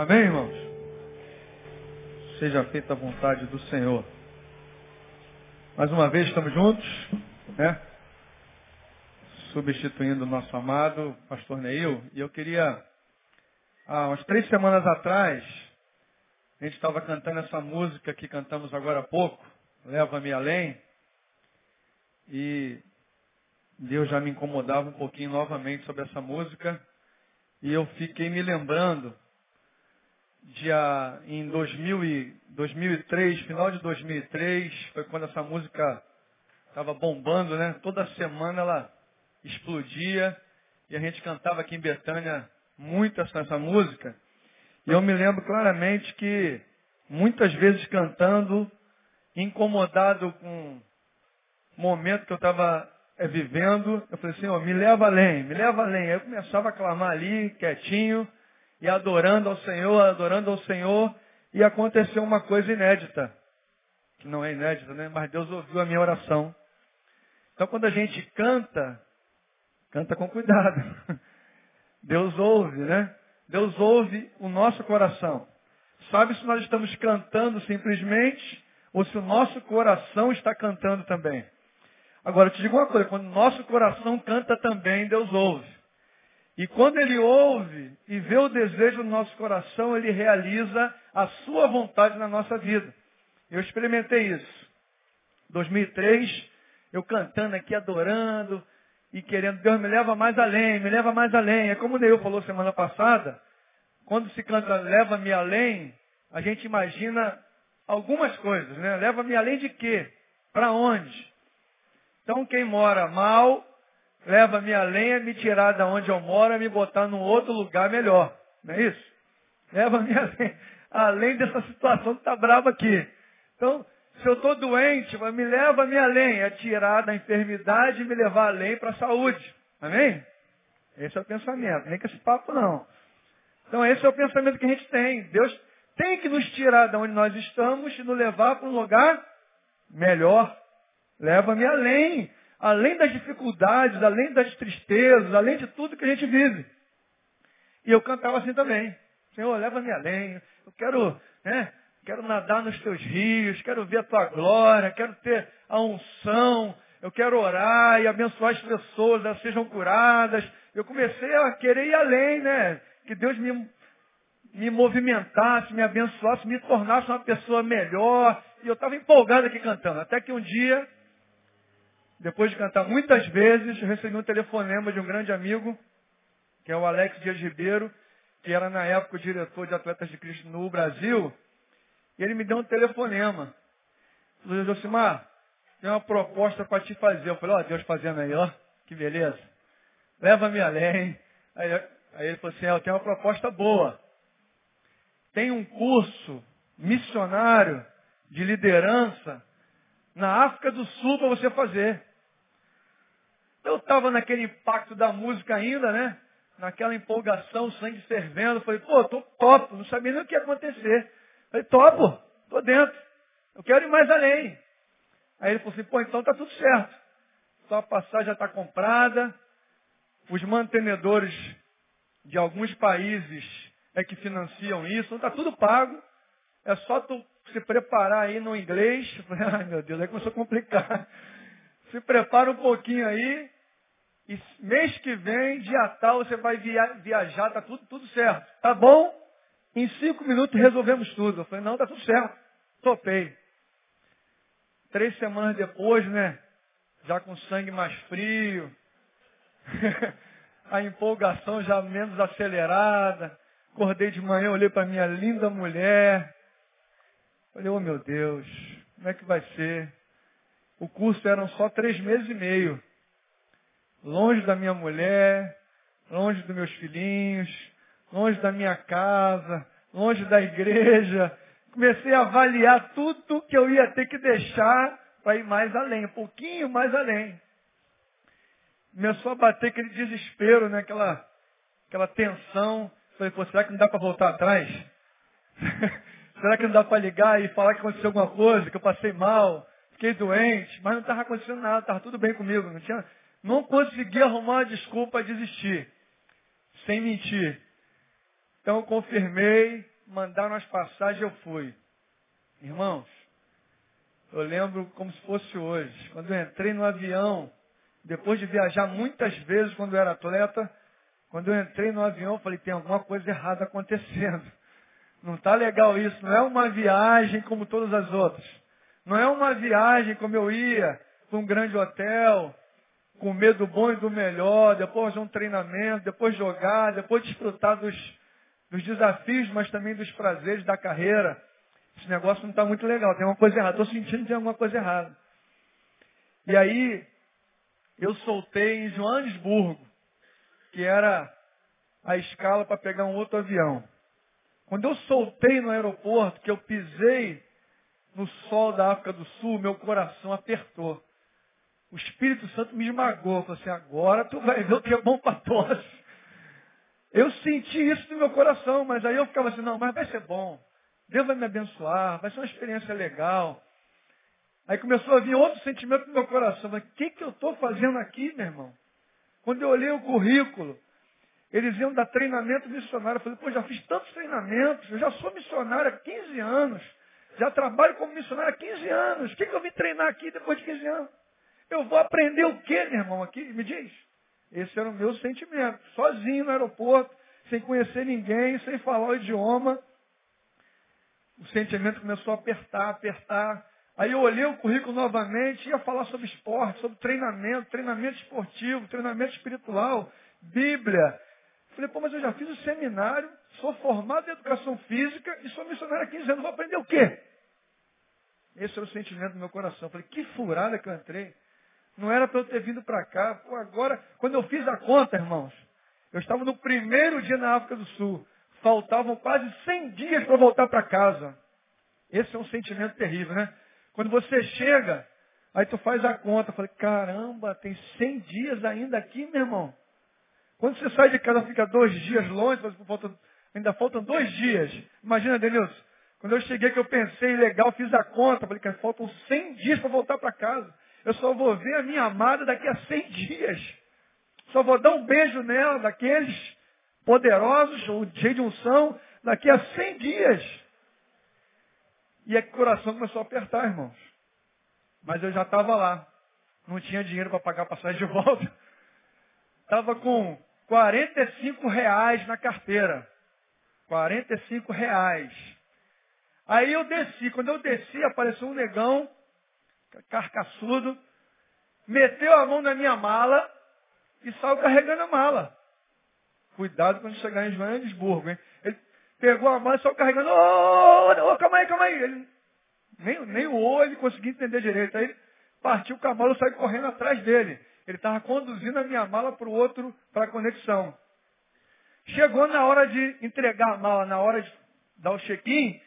Amém, irmãos? Seja feita a vontade do Senhor. Mais uma vez estamos juntos, né? Substituindo o nosso amado pastor Neil. E eu queria, há umas três semanas atrás, a gente estava cantando essa música que cantamos agora há pouco, Leva-me Além. E Deus já me incomodava um pouquinho novamente sobre essa música. E eu fiquei me lembrando dia, em 2000 e, 2003, final de 2003, foi quando essa música estava bombando, né? Toda semana ela explodia e a gente cantava aqui em Betânia muito essa, essa música. E eu me lembro claramente que muitas vezes cantando, incomodado com o momento que eu estava é, vivendo, eu falei, Senhor, me leva além, me leva além. Aí eu começava a clamar ali, quietinho, e adorando ao Senhor, adorando ao Senhor, e aconteceu uma coisa inédita. Que não é inédita, né? Mas Deus ouviu a minha oração. Então quando a gente canta, canta com cuidado. Deus ouve, né? Deus ouve o nosso coração. Sabe se nós estamos cantando simplesmente ou se o nosso coração está cantando também. Agora, eu te digo uma coisa, quando o nosso coração canta também, Deus ouve. E quando ele ouve e vê o desejo do nosso coração, ele realiza a sua vontade na nossa vida. Eu experimentei isso. 2003, eu cantando aqui, adorando e querendo, Deus me leva mais além, me leva mais além. É como o Neil falou semana passada, quando se canta leva-me além, a gente imagina algumas coisas, né? Leva-me além de quê? Para onde? Então quem mora mal, leva minha lenha, me tirar da onde eu moro e me botar num outro lugar melhor. Não é isso? Leva minha lenha, além dessa situação que está brava aqui. Então, se eu estou doente, me leva minha lenha, tirar da enfermidade e me levar além para a saúde. Amém? Esse é o pensamento, nem com esse papo não. Então esse é o pensamento que a gente tem. Deus tem que nos tirar de onde nós estamos e nos levar para um lugar melhor. Leva-me além além das dificuldades, além das tristezas, além de tudo que a gente vive. E eu cantava assim também. Senhor, leva-me além. Eu quero, né, quero nadar nos teus rios, quero ver a tua glória, quero ter a unção, eu quero orar e abençoar as pessoas, elas sejam curadas. Eu comecei a querer ir além, né? Que Deus me, me movimentasse, me abençoasse, me tornasse uma pessoa melhor. E eu estava empolgado aqui cantando. Até que um dia depois de cantar muitas vezes, recebi um telefonema de um grande amigo, que é o Alex Dias Ribeiro, que era na época o diretor de Atletas de Cristo no Brasil, e ele me deu um telefonema. Ele falou, Josimar, tem uma proposta para te fazer. Eu falei, ó, oh, Deus fazendo aí, ó, que beleza. Leva-me além. Aí, aí ele falou assim, é, eu tenho uma proposta boa. Tem um curso missionário de liderança na África do Sul para você fazer. Eu estava naquele impacto da música ainda, né? Naquela empolgação, sangue fervendo. Falei, pô, tô topo, não sabia nem o que ia acontecer. Falei, topo, tô dentro. Eu quero ir mais além. Aí ele falou assim, pô, então tá tudo certo. Só a passagem já está comprada. Os mantenedores de alguns países é que financiam isso. Então está tudo pago. É só tu se preparar aí no inglês. Ai meu Deus, aí começou a complicar. Se prepara um pouquinho aí. E mês que vem, dia tal, você vai via viajar, tá tudo, tudo certo. Tá bom? Em cinco minutos resolvemos tudo. Eu falei, não, tá tudo certo. Topei. Três semanas depois, né? Já com sangue mais frio. a empolgação já menos acelerada. Acordei de manhã, olhei para minha linda mulher. Falei, oh meu Deus, como é que vai ser? O curso eram só três meses e meio. Longe da minha mulher, longe dos meus filhinhos, longe da minha casa, longe da igreja. Comecei a avaliar tudo que eu ia ter que deixar para ir mais além, um pouquinho mais além. Começou a bater aquele desespero, né? aquela, aquela tensão. Falei, pô, será que não dá para voltar atrás? será que não dá para ligar e falar que aconteceu alguma coisa, que eu passei mal? fiquei doente, mas não estava acontecendo nada, estava tudo bem comigo. Não, tinha, não consegui arrumar uma desculpa a desistir. Sem mentir. Então eu confirmei, mandaram as passagens, eu fui. Irmãos, eu lembro como se fosse hoje. Quando eu entrei no avião, depois de viajar muitas vezes quando eu era atleta, quando eu entrei no avião, eu falei, tem alguma coisa errada acontecendo. Não está legal isso, não é uma viagem como todas as outras. Não é uma viagem como eu ia para um grande hotel, comer do bom e do melhor, depois de um treinamento, depois jogar, depois desfrutar dos, dos desafios, mas também dos prazeres da carreira. Esse negócio não está muito legal, tem uma coisa errada. Estou sentindo que tem alguma coisa errada. E aí, eu soltei em Joanesburgo, que era a escala para pegar um outro avião. Quando eu soltei no aeroporto, que eu pisei no sol da África do Sul, meu coração apertou. O Espírito Santo me esmagou. Falei assim, agora tu vai ver o que é bom para todos. Eu senti isso no meu coração, mas aí eu ficava assim, não, mas vai ser bom. Deus vai me abençoar, vai ser uma experiência legal. Aí começou a vir outro sentimento no meu coração. Mas o que, que eu estou fazendo aqui, meu irmão? Quando eu olhei o currículo, eles iam dar treinamento missionário. Eu falei, pô, já fiz tantos treinamentos, eu já sou missionário há 15 anos. Já trabalho como missionário há 15 anos. O que, que eu vim treinar aqui depois de 15 anos? Eu vou aprender o quê, meu irmão, aqui? Me diz. Esse era o meu sentimento. Sozinho no aeroporto, sem conhecer ninguém, sem falar o idioma. O sentimento começou a apertar, apertar. Aí eu olhei o currículo novamente, ia falar sobre esporte, sobre treinamento, treinamento esportivo, treinamento espiritual, Bíblia. Falei, pô, mas eu já fiz o seminário, sou formado em educação física e sou missionário há 15 anos, vou aprender o quê? Esse era o sentimento do meu coração. Falei, que furada que eu entrei. Não era para eu ter vindo para cá. Pô, agora, quando eu fiz a conta, irmãos, eu estava no primeiro dia na África do Sul. Faltavam quase 100 dias para voltar para casa. Esse é um sentimento terrível, né? Quando você chega, aí tu faz a conta. Falei, caramba, tem 100 dias ainda aqui, meu irmão. Quando você sai de casa, fica dois dias longe, ainda faltam dois dias. Imagina, Denilson, quando eu cheguei que eu pensei, legal, fiz a conta, falei, cara, faltam 100 dias para voltar para casa. Eu só vou ver a minha amada daqui a 100 dias. Só vou dar um beijo nela, daqueles poderosos, ou cheio de unção, daqui a 100 dias. E é que o coração começou a apertar, irmãos. Mas eu já estava lá. Não tinha dinheiro para pagar a passagem de volta. Estava com 45 reais na carteira. 45 reais. Aí eu desci. Quando eu desci, apareceu um negão carcaçudo, meteu a mão na minha mala e saiu carregando a mala. Cuidado quando chegar em Joanesburgo, hein? Ele pegou a mala e saiu carregando. Ô, oh, oh, calma aí, calma aí. Ele, nem, nem o O ele conseguia entender direito. Aí ele partiu com a mala e saiu correndo atrás dele. Ele estava conduzindo a minha mala para o outro, para a conexão. Chegou na hora de entregar a mala, na hora de dar o check-in,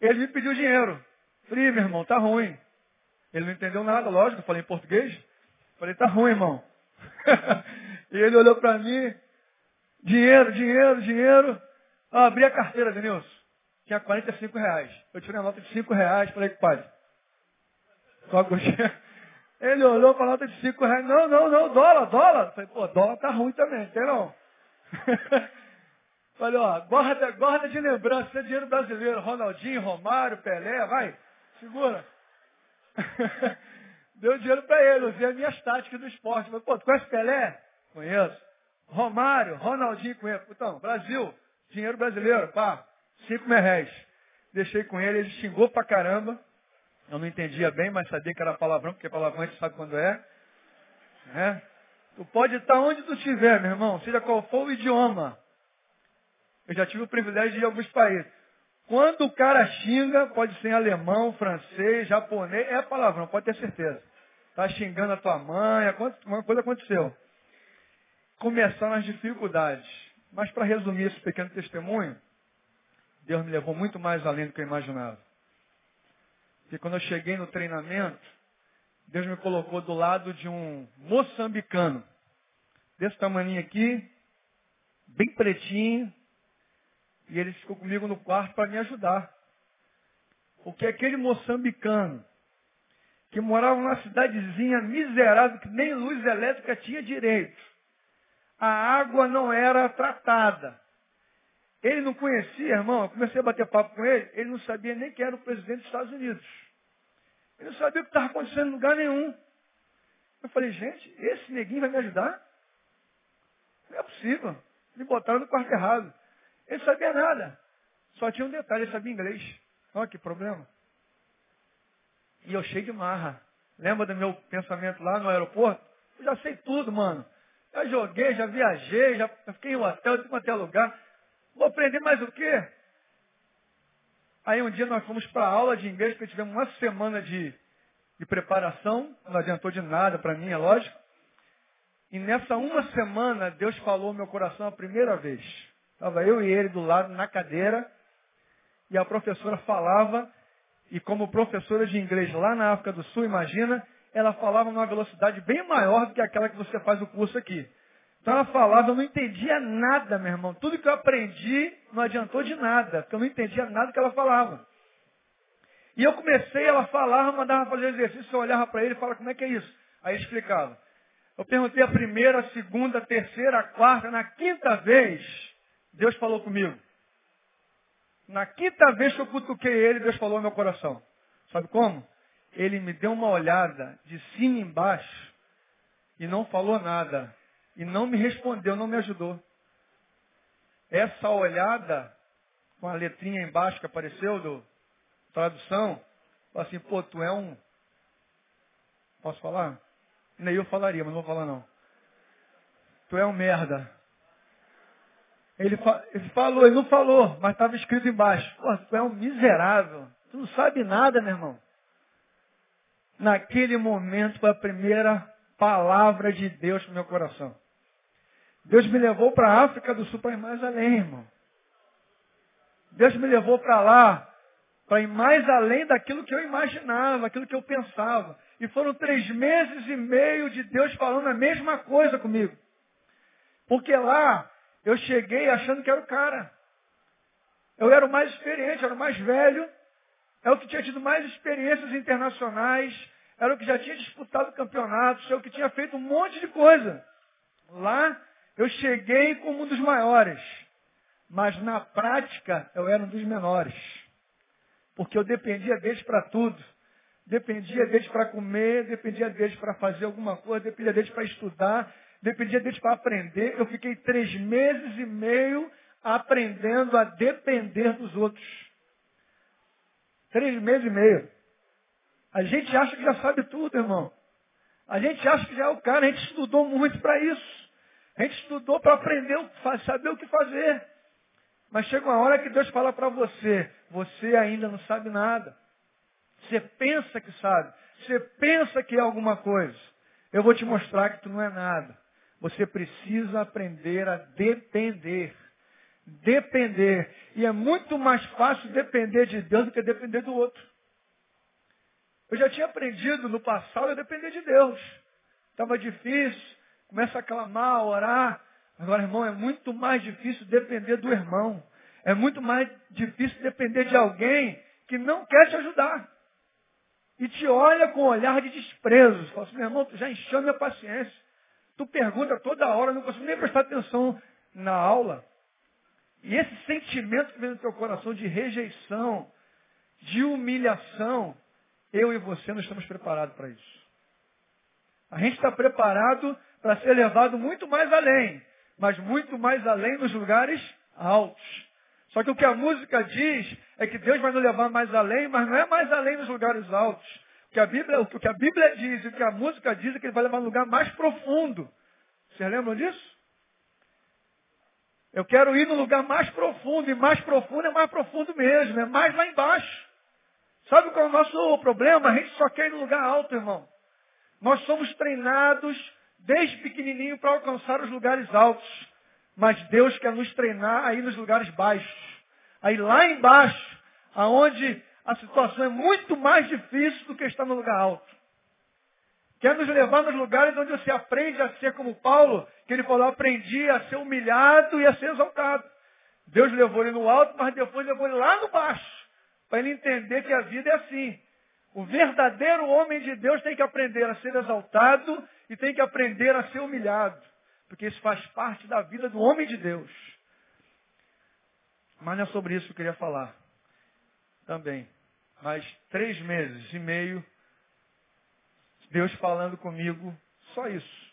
ele me pediu dinheiro. Falei, meu irmão, tá ruim. Ele não entendeu nada, lógico, eu falei em português. Falei, tá ruim, irmão. e ele olhou para mim, dinheiro, dinheiro, dinheiro. Ah, abri a carteira, Denilson. Tinha 45 reais. Eu tirei a nota de 5 reais, falei, padre. Só Ele olhou para a nota de 5 reais. Não, não, não, dólar, dólar. Falei, pô, dólar tá ruim também, tem não. Falei, ó, guarda, guarda de lembrança, é dinheiro brasileiro. Ronaldinho, Romário, Pelé, vai, segura. Deu dinheiro para ele, usei as minhas táticas do esporte. Mas, pô, tu conhece Pelé? Conheço. Romário, Ronaldinho, conheço. Então, Brasil, dinheiro brasileiro, pá, cinco reais. Deixei com ele, ele xingou pra caramba. Eu não entendia bem, mas sabia que era palavrão, porque palavrão a gente sabe quando é. é. Tu pode estar onde tu estiver, meu irmão, seja qual for o idioma. Eu já tive o privilégio de ir a alguns países. Quando o cara xinga, pode ser em alemão, francês, japonês, é palavrão, pode ter certeza. Está xingando a tua mãe, uma coisa aconteceu. Começaram as dificuldades. Mas para resumir esse pequeno testemunho, Deus me levou muito mais além do que eu imaginava. Porque quando eu cheguei no treinamento, Deus me colocou do lado de um moçambicano, desse tamanho aqui, bem pretinho, e ele ficou comigo no quarto para me ajudar. Porque aquele moçambicano, que morava numa cidadezinha miserável, que nem luz elétrica tinha direito. A água não era tratada. Ele não conhecia, irmão, eu comecei a bater papo com ele, ele não sabia nem quem era o presidente dos Estados Unidos. Ele não sabia o que estava acontecendo em lugar nenhum. Eu falei, gente, esse neguinho vai me ajudar? Não é possível. Me botaram no quarto errado. Ele sabia nada. Só tinha um detalhe, ele sabia inglês. Olha que problema. E eu cheio de marra. Lembra do meu pensamento lá no aeroporto? Eu já sei tudo, mano. Já joguei, já viajei, já fiquei em hotel, em até lugar. Vou aprender mais o quê? Aí um dia nós fomos para aula de inglês, porque tivemos uma semana de, de preparação, não adiantou de nada para mim, é lógico. E nessa uma semana, Deus falou no meu coração a primeira vez. Estava eu e ele do lado na cadeira, e a professora falava, e como professora de inglês lá na África do Sul, imagina, ela falava numa velocidade bem maior do que aquela que você faz o curso aqui. Então ela falava, eu não entendia nada, meu irmão. Tudo que eu aprendi não adiantou de nada, porque eu não entendia nada que ela falava. E eu comecei, ela falava, mandava fazer exercício, eu olhava para ele e falava, como é que é isso? Aí explicava. Eu perguntei a primeira, a segunda, a terceira, a quarta, na quinta vez, Deus falou comigo. Na quinta vez que eu cutuquei ele, Deus falou no meu coração. Sabe como? Ele me deu uma olhada de cima embaixo e não falou nada. E não me respondeu, não me ajudou. Essa olhada, com a letrinha embaixo que apareceu do tradução, assim, pô, tu é um. Posso falar? Nem eu falaria, mas não vou falar não. Tu é um merda. Ele, fa ele falou, ele não falou, mas estava escrito embaixo. Pô, tu é um miserável. Tu não sabe nada, meu irmão. Naquele momento foi a primeira palavra de Deus no meu coração. Deus me levou para a África do Sul para ir mais além, irmão. Deus me levou para lá para ir mais além daquilo que eu imaginava, aquilo que eu pensava. E foram três meses e meio de Deus falando a mesma coisa comigo. Porque lá eu cheguei achando que era o cara. Eu era o mais experiente, era o mais velho, era o que tinha tido mais experiências internacionais, era o que já tinha disputado campeonatos, era o que tinha feito um monte de coisa. Lá eu cheguei como um dos maiores, mas na prática eu era um dos menores. Porque eu dependia deles para tudo. Dependia deles para comer, dependia deles para fazer alguma coisa, dependia deles para estudar, dependia deles para aprender. Eu fiquei três meses e meio aprendendo a depender dos outros. Três meses e meio. A gente acha que já sabe tudo, irmão. A gente acha que já é o cara, a gente estudou muito para isso. A gente estudou para aprender, saber o que fazer. Mas chega uma hora que Deus fala para você, você ainda não sabe nada. Você pensa que sabe. Você pensa que é alguma coisa. Eu vou te mostrar que tu não é nada. Você precisa aprender a depender. Depender. E é muito mais fácil depender de Deus do que depender do outro. Eu já tinha aprendido no passado a depender de Deus. Estava difícil, começa a clamar, a orar. Agora, irmão, é muito mais difícil depender do irmão. É muito mais difícil depender de alguém que não quer te ajudar. E te olha com um olhar de desprezo. Fala assim, meu irmão, tu já encheu minha paciência. Tu pergunta toda hora, não consigo nem prestar atenção na aula. E esse sentimento que vem no teu coração de rejeição, de humilhação, eu e você não estamos preparados para isso. A gente está preparado para ser levado muito mais além, mas muito mais além nos lugares altos. Só que o que a música diz é que Deus vai nos levar mais além, mas não é mais além nos lugares altos. Que a Bíblia, o que a Bíblia diz e o que a música diz é que ele vai levar no lugar mais profundo. Vocês lembram disso? Eu quero ir no lugar mais profundo, e mais profundo é mais profundo mesmo, é mais lá embaixo. Sabe qual é o nosso problema? A gente só quer ir no lugar alto, irmão. Nós somos treinados desde pequenininho para alcançar os lugares altos. Mas Deus quer nos treinar aí nos lugares baixos. Aí lá embaixo, aonde a situação é muito mais difícil do que estar no lugar alto. Quer nos levar nos lugares onde você aprende a ser como Paulo, que ele falou, aprendi a ser humilhado e a ser exaltado. Deus levou ele no alto, mas depois levou ele lá no baixo, para ele entender que a vida é assim. O verdadeiro homem de Deus tem que aprender a ser exaltado e tem que aprender a ser humilhado. Porque isso faz parte da vida do homem de Deus. Mas não é sobre isso que eu queria falar. Também. Mas três meses e meio, Deus falando comigo, só isso.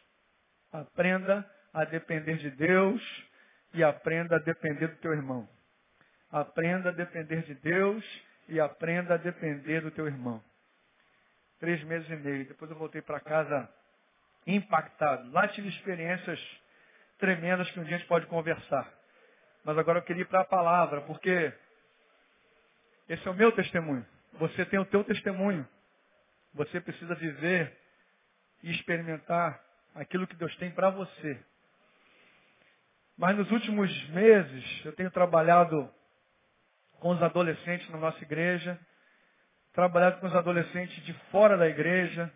Aprenda a depender de Deus e aprenda a depender do teu irmão. Aprenda a depender de Deus e aprenda a depender do teu irmão. Três meses e meio. Depois eu voltei para casa impactado. Lá tive experiências tremendas que um dia a gente pode conversar. Mas agora eu queria ir para a palavra, porque esse é o meu testemunho. Você tem o teu testemunho. Você precisa viver e experimentar aquilo que Deus tem para você. Mas nos últimos meses eu tenho trabalhado com os adolescentes na nossa igreja, trabalhado com os adolescentes de fora da igreja.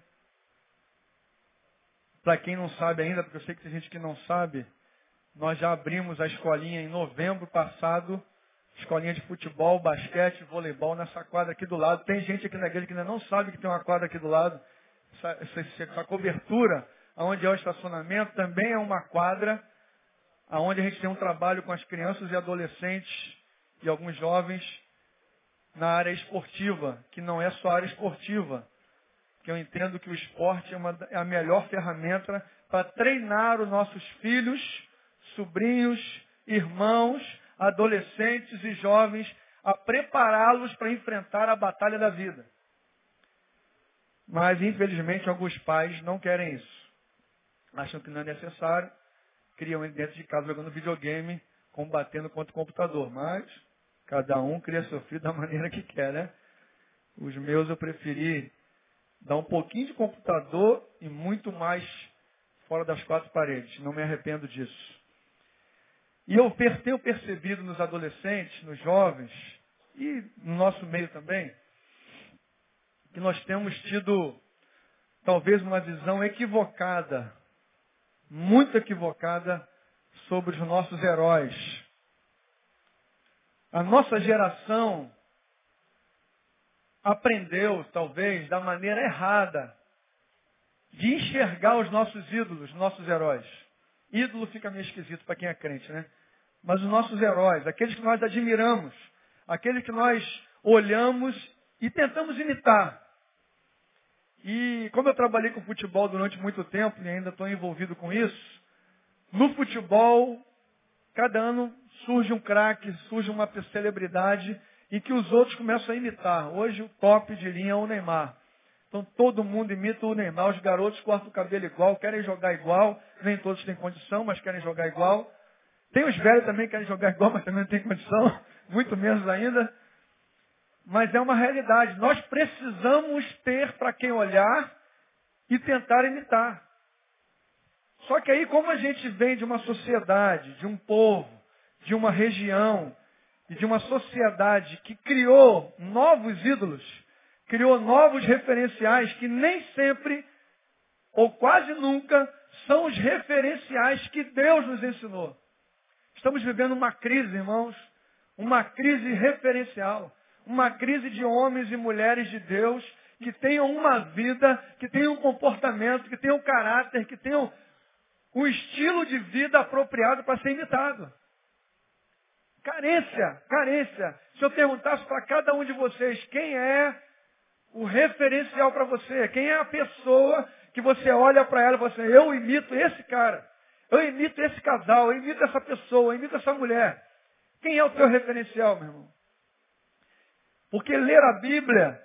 Para quem não sabe ainda, porque eu sei que tem gente que não sabe, nós já abrimos a escolinha em novembro passado, escolinha de futebol, basquete, voleibol nessa quadra aqui do lado. Tem gente aqui na igreja que ainda não sabe que tem uma quadra aqui do lado. Essa, essa, essa cobertura, onde é o estacionamento, também é uma quadra, onde a gente tem um trabalho com as crianças e adolescentes e alguns jovens na área esportiva, que não é só área esportiva, que eu entendo que o esporte é, uma, é a melhor ferramenta para treinar os nossos filhos, sobrinhos, irmãos, adolescentes e jovens, a prepará-los para enfrentar a batalha da vida. Mas, infelizmente, alguns pais não querem isso. Acham que não é necessário, criam ele dentro de casa jogando videogame, combatendo contra o computador. Mas Cada um cria seu filho da maneira que quer, né? Os meus eu preferi dar um pouquinho de computador e muito mais fora das quatro paredes. Não me arrependo disso. E eu tenho percebido nos adolescentes, nos jovens e no nosso meio também, que nós temos tido talvez uma visão equivocada, muito equivocada, sobre os nossos heróis. A nossa geração aprendeu, talvez, da maneira errada, de enxergar os nossos ídolos, nossos heróis. Ídolo fica meio esquisito para quem é crente, né? Mas os nossos heróis, aqueles que nós admiramos, aqueles que nós olhamos e tentamos imitar. E como eu trabalhei com futebol durante muito tempo e ainda estou envolvido com isso, no futebol, cada ano surge um craque, surge uma celebridade e que os outros começam a imitar. Hoje o top de linha é o Neymar. Então todo mundo imita o Neymar, os garotos cortam o cabelo igual, querem jogar igual, nem todos têm condição, mas querem jogar igual. Tem os velhos também que querem jogar igual, mas também não têm condição, muito menos ainda. Mas é uma realidade. Nós precisamos ter para quem olhar e tentar imitar. Só que aí, como a gente vem de uma sociedade, de um povo, de uma região e de uma sociedade que criou novos ídolos, criou novos referenciais que nem sempre, ou quase nunca, são os referenciais que Deus nos ensinou. Estamos vivendo uma crise, irmãos, uma crise referencial, uma crise de homens e mulheres de Deus que tenham uma vida, que tenham um comportamento, que tenham caráter, que tenham um estilo de vida apropriado para ser imitado. Carência, carência. Se eu perguntasse para cada um de vocês quem é o referencial para você, quem é a pessoa que você olha para ela e fala assim, eu imito esse cara, eu imito esse casal, eu imito essa pessoa, eu imito essa mulher. Quem é o teu referencial, meu irmão? Porque ler a Bíblia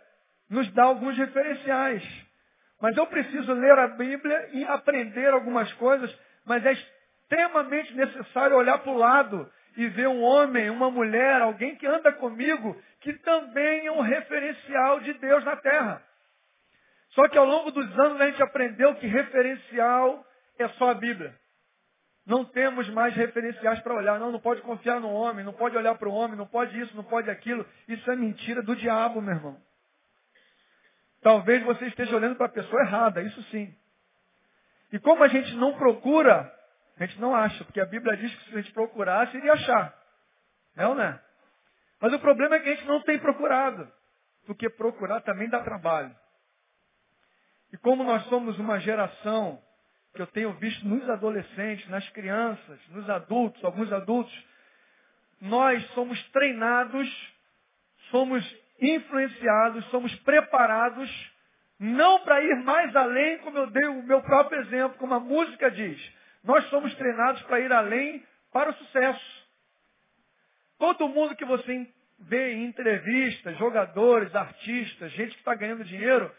nos dá alguns referenciais. Mas eu preciso ler a Bíblia e aprender algumas coisas, mas é extremamente necessário olhar para o lado e ver um homem, uma mulher, alguém que anda comigo, que também é um referencial de Deus na terra. Só que ao longo dos anos a gente aprendeu que referencial é só a Bíblia. Não temos mais referenciais para olhar. Não, não pode confiar no homem, não pode olhar para o homem, não pode isso, não pode aquilo. Isso é mentira do diabo, meu irmão. Talvez você esteja olhando para a pessoa errada, isso sim. E como a gente não procura a gente não acha, porque a Bíblia diz que se a gente procurasse, iria achar. Não, né? Mas o problema é que a gente não tem procurado. Porque procurar também dá trabalho. E como nós somos uma geração que eu tenho visto nos adolescentes, nas crianças, nos adultos, alguns adultos, nós somos treinados, somos influenciados, somos preparados, não para ir mais além, como eu dei o meu próprio exemplo, como a música diz. Nós somos treinados para ir além para o sucesso. Todo mundo que você vê em entrevistas, jogadores, artistas, gente que está ganhando dinheiro,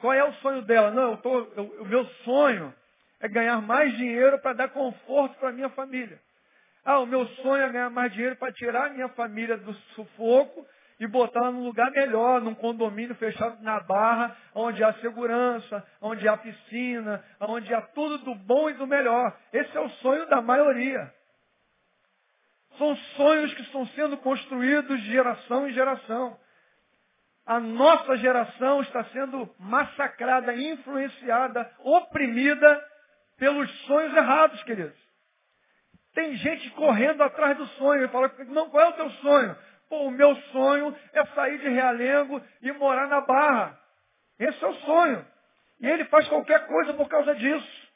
qual é o sonho dela? Não, eu tô, eu, o meu sonho é ganhar mais dinheiro para dar conforto para minha família. Ah, o meu sonho é ganhar mais dinheiro para tirar a minha família do sufoco e botar num lugar melhor, num condomínio fechado na barra, onde há segurança, onde há piscina, onde há tudo do bom e do melhor. Esse é o sonho da maioria. São sonhos que estão sendo construídos de geração em geração. A nossa geração está sendo massacrada, influenciada, oprimida pelos sonhos errados, queridos. Tem gente correndo atrás do sonho e fala, não, qual é o teu sonho? Pô, o meu sonho é sair de Realengo e morar na Barra. Esse é o sonho. E ele faz qualquer coisa por causa disso.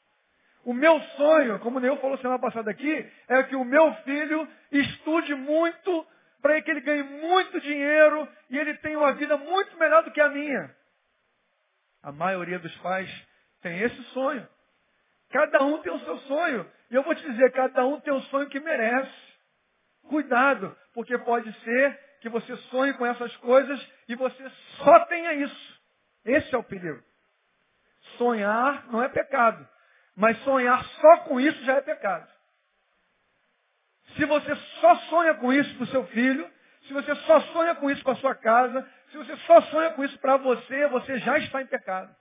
O meu sonho, como o Neil falou semana passada aqui, é que o meu filho estude muito para que ele ganhe muito dinheiro e ele tenha uma vida muito melhor do que a minha. A maioria dos pais tem esse sonho. Cada um tem o seu sonho. E eu vou te dizer, cada um tem o sonho que merece. Cuidado, porque pode ser que você sonhe com essas coisas e você só tenha isso. Esse é o perigo. Sonhar não é pecado. Mas sonhar só com isso já é pecado. Se você só sonha com isso para o seu filho, se você só sonha com isso para a sua casa, se você só sonha com isso para você, você já está em pecado.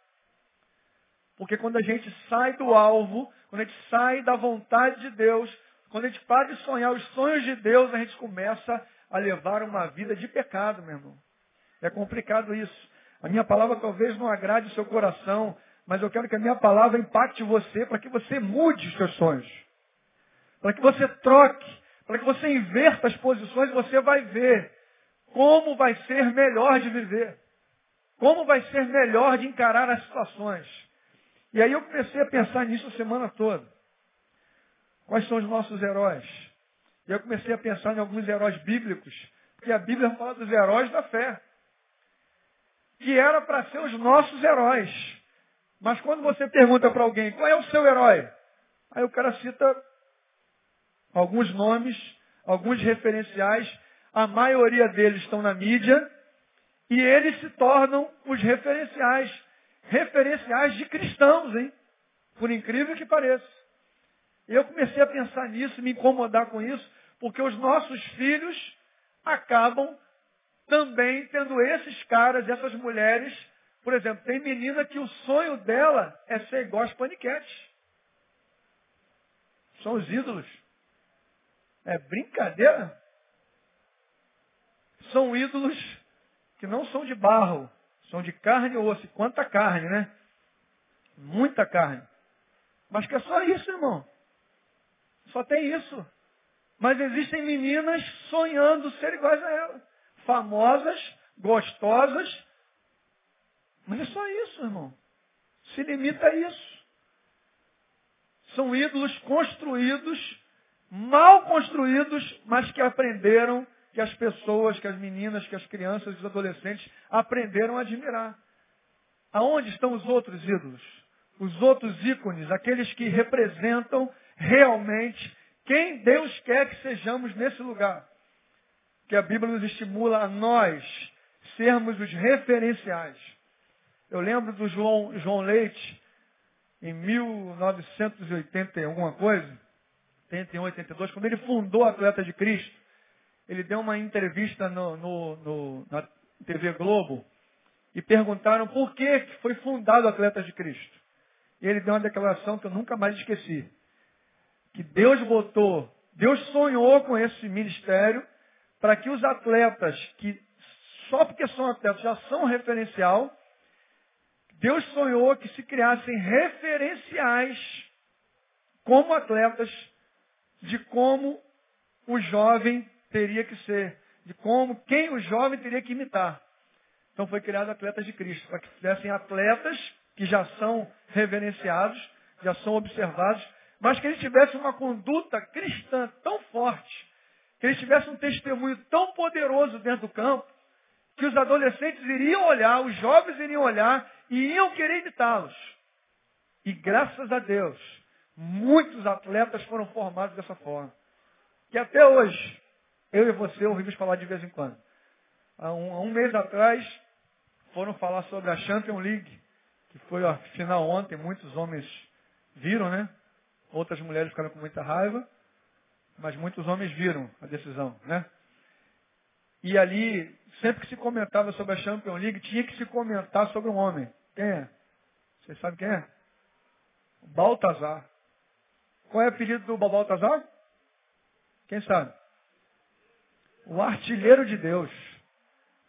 Porque quando a gente sai do alvo, quando a gente sai da vontade de Deus, quando a gente para de sonhar os sonhos de Deus, a gente começa a levar uma vida de pecado, meu irmão. É complicado isso. A minha palavra talvez não agrade o seu coração, mas eu quero que a minha palavra impacte você para que você mude os seus sonhos. Para que você troque, para que você inverta as posições, você vai ver como vai ser melhor de viver. Como vai ser melhor de encarar as situações. E aí eu comecei a pensar nisso a semana toda. Quais são os nossos heróis? E eu comecei a pensar em alguns heróis bíblicos, porque a Bíblia fala dos heróis da fé. Que era para ser os nossos heróis. Mas quando você pergunta para alguém qual é o seu herói, aí o cara cita alguns nomes, alguns referenciais, a maioria deles estão na mídia, e eles se tornam os referenciais. Referenciais de cristãos, hein? Por incrível que pareça. Eu comecei a pensar nisso, me incomodar com isso, porque os nossos filhos acabam também tendo esses caras, essas mulheres, por exemplo, tem menina que o sonho dela é ser igual às paniquetes. São os ídolos. É brincadeira? São ídolos que não são de barro, são de carne e osso. Quanta carne, né? Muita carne. Mas que é só isso, irmão. Só tem isso. Mas existem meninas sonhando ser iguais a ela. Famosas, gostosas, mas é só isso, irmão. Se limita a isso. São ídolos construídos, mal construídos, mas que aprenderam, que as pessoas, que as meninas, que as crianças, os adolescentes aprenderam a admirar. Aonde estão os outros ídolos? Os outros ícones, aqueles que representam realmente quem Deus quer que sejamos nesse lugar. Que a Bíblia nos estimula a nós sermos os referenciais. Eu lembro do João, João Leite, em 1980 alguma coisa, 81, 82, quando ele fundou a Atleta de Cristo, ele deu uma entrevista no, no, no, na TV Globo e perguntaram por que foi fundado o Atleta de Cristo. E ele deu uma declaração que eu nunca mais esqueci. Que Deus botou, Deus sonhou com esse ministério para que os atletas que só porque são atletas já são referencial, Deus sonhou que se criassem referenciais como atletas de como o jovem teria que ser, de como quem o jovem teria que imitar. Então foi criado atletas de Cristo, para que fizessem atletas que já são reverenciados, já são observados, mas que eles tivessem uma conduta cristã tão forte que eles tivessem um testemunho tão poderoso dentro do campo, que os adolescentes iriam olhar, os jovens iriam olhar e iam querer imitá-los. E graças a Deus, muitos atletas foram formados dessa forma. Que até hoje, eu e você ouvimos falar de vez em quando. Há um, há um mês atrás, foram falar sobre a Champions League, que foi a final ontem, muitos homens viram, né? Outras mulheres ficaram com muita raiva, mas muitos homens viram a decisão, né? E ali, sempre que se comentava sobre a Champions League, tinha que se comentar sobre um homem. Quem é? Vocês sabem quem é? Baltazar. Qual é o apelido do Baltazar? Quem sabe? O artilheiro de Deus.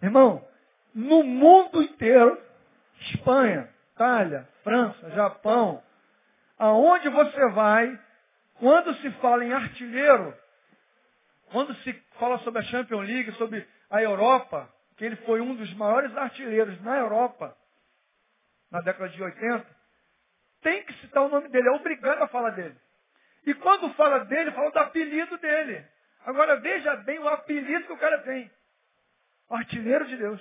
Irmão, no mundo inteiro, Espanha, Itália, França, Japão, aonde você vai, quando se fala em artilheiro, quando se fala sobre a Champions League, sobre a Europa, que ele foi um dos maiores artilheiros na Europa, na década de 80, tem que citar o nome dele, é obrigado a falar dele. E quando fala dele, fala do apelido dele. Agora veja bem o apelido que o cara tem. Artilheiro de Deus.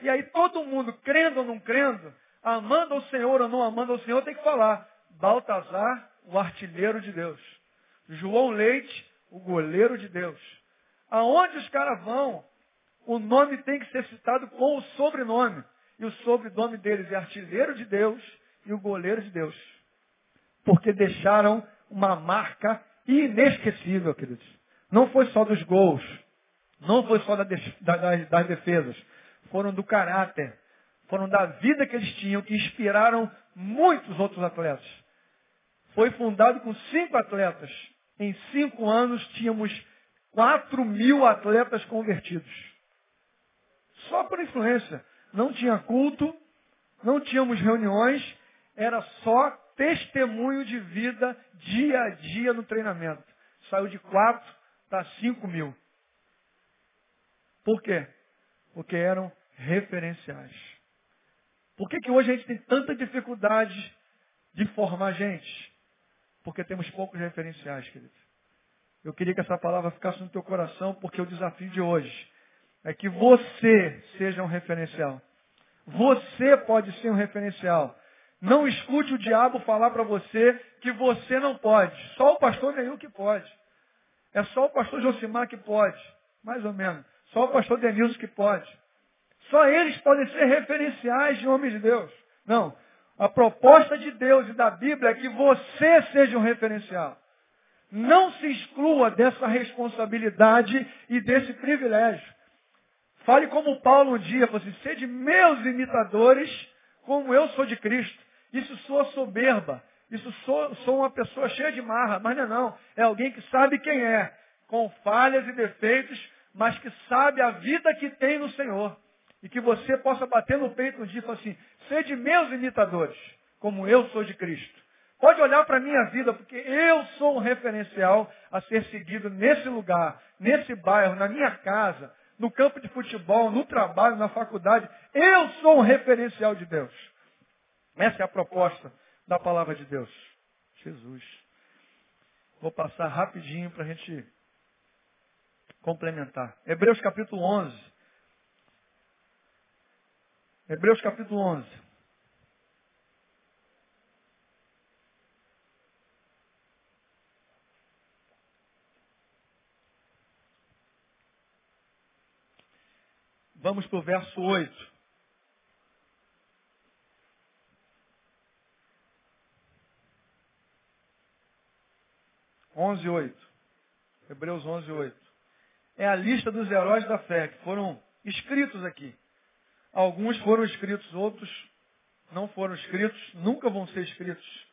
E aí todo mundo, crendo ou não crendo, amando ao Senhor ou não amando ao Senhor, tem que falar. Baltazar, o artilheiro de Deus. João Leite, o goleiro de Deus. Aonde os caras vão, o nome tem que ser citado com o sobrenome. E o sobrenome deles é artilheiro de Deus e o goleiro de Deus. Porque deixaram uma marca inesquecível, queridos. Não foi só dos gols, não foi só das defesas, foram do caráter, foram da vida que eles tinham, que inspiraram muitos outros atletas. Foi fundado com cinco atletas. Em cinco anos tínhamos quatro mil atletas convertidos. Só por influência. Não tinha culto, não tínhamos reuniões, era só testemunho de vida dia a dia no treinamento. Saiu de quatro para cinco mil. Por quê? Porque eram referenciais. Por que, que hoje a gente tem tanta dificuldade de formar gente? Porque temos poucos referenciais, querido. Eu queria que essa palavra ficasse no teu coração, porque o desafio de hoje é que você seja um referencial. Você pode ser um referencial. Não escute o diabo falar para você que você não pode. Só o pastor Neil que pode. É só o pastor Josimar que pode. Mais ou menos. Só o pastor Denilson que pode. Só eles podem ser referenciais de homens de Deus. Não. A proposta de Deus e da Bíblia é que você seja um referencial. Não se exclua dessa responsabilidade e desse privilégio. Fale como Paulo um dia, falou assim, sede meus imitadores, como eu sou de Cristo. Isso soa soberba. Isso sou, sou uma pessoa cheia de marra. Mas não é não. É alguém que sabe quem é. Com falhas e defeitos, mas que sabe a vida que tem no Senhor. E que você possa bater no peito um dia e falar assim, sede meus imitadores, como eu sou de Cristo. Pode olhar para a minha vida, porque eu sou um referencial a ser seguido nesse lugar, nesse bairro, na minha casa, no campo de futebol, no trabalho, na faculdade. Eu sou um referencial de Deus. Essa é a proposta da palavra de Deus. Jesus. Vou passar rapidinho para a gente complementar. Hebreus capítulo 11. Hebreus capítulo 11. Vamos para o verso 8. 11, 8. Hebreus 11, 8. É a lista dos heróis da fé que foram escritos aqui. Alguns foram escritos, outros não foram escritos, nunca vão ser escritos.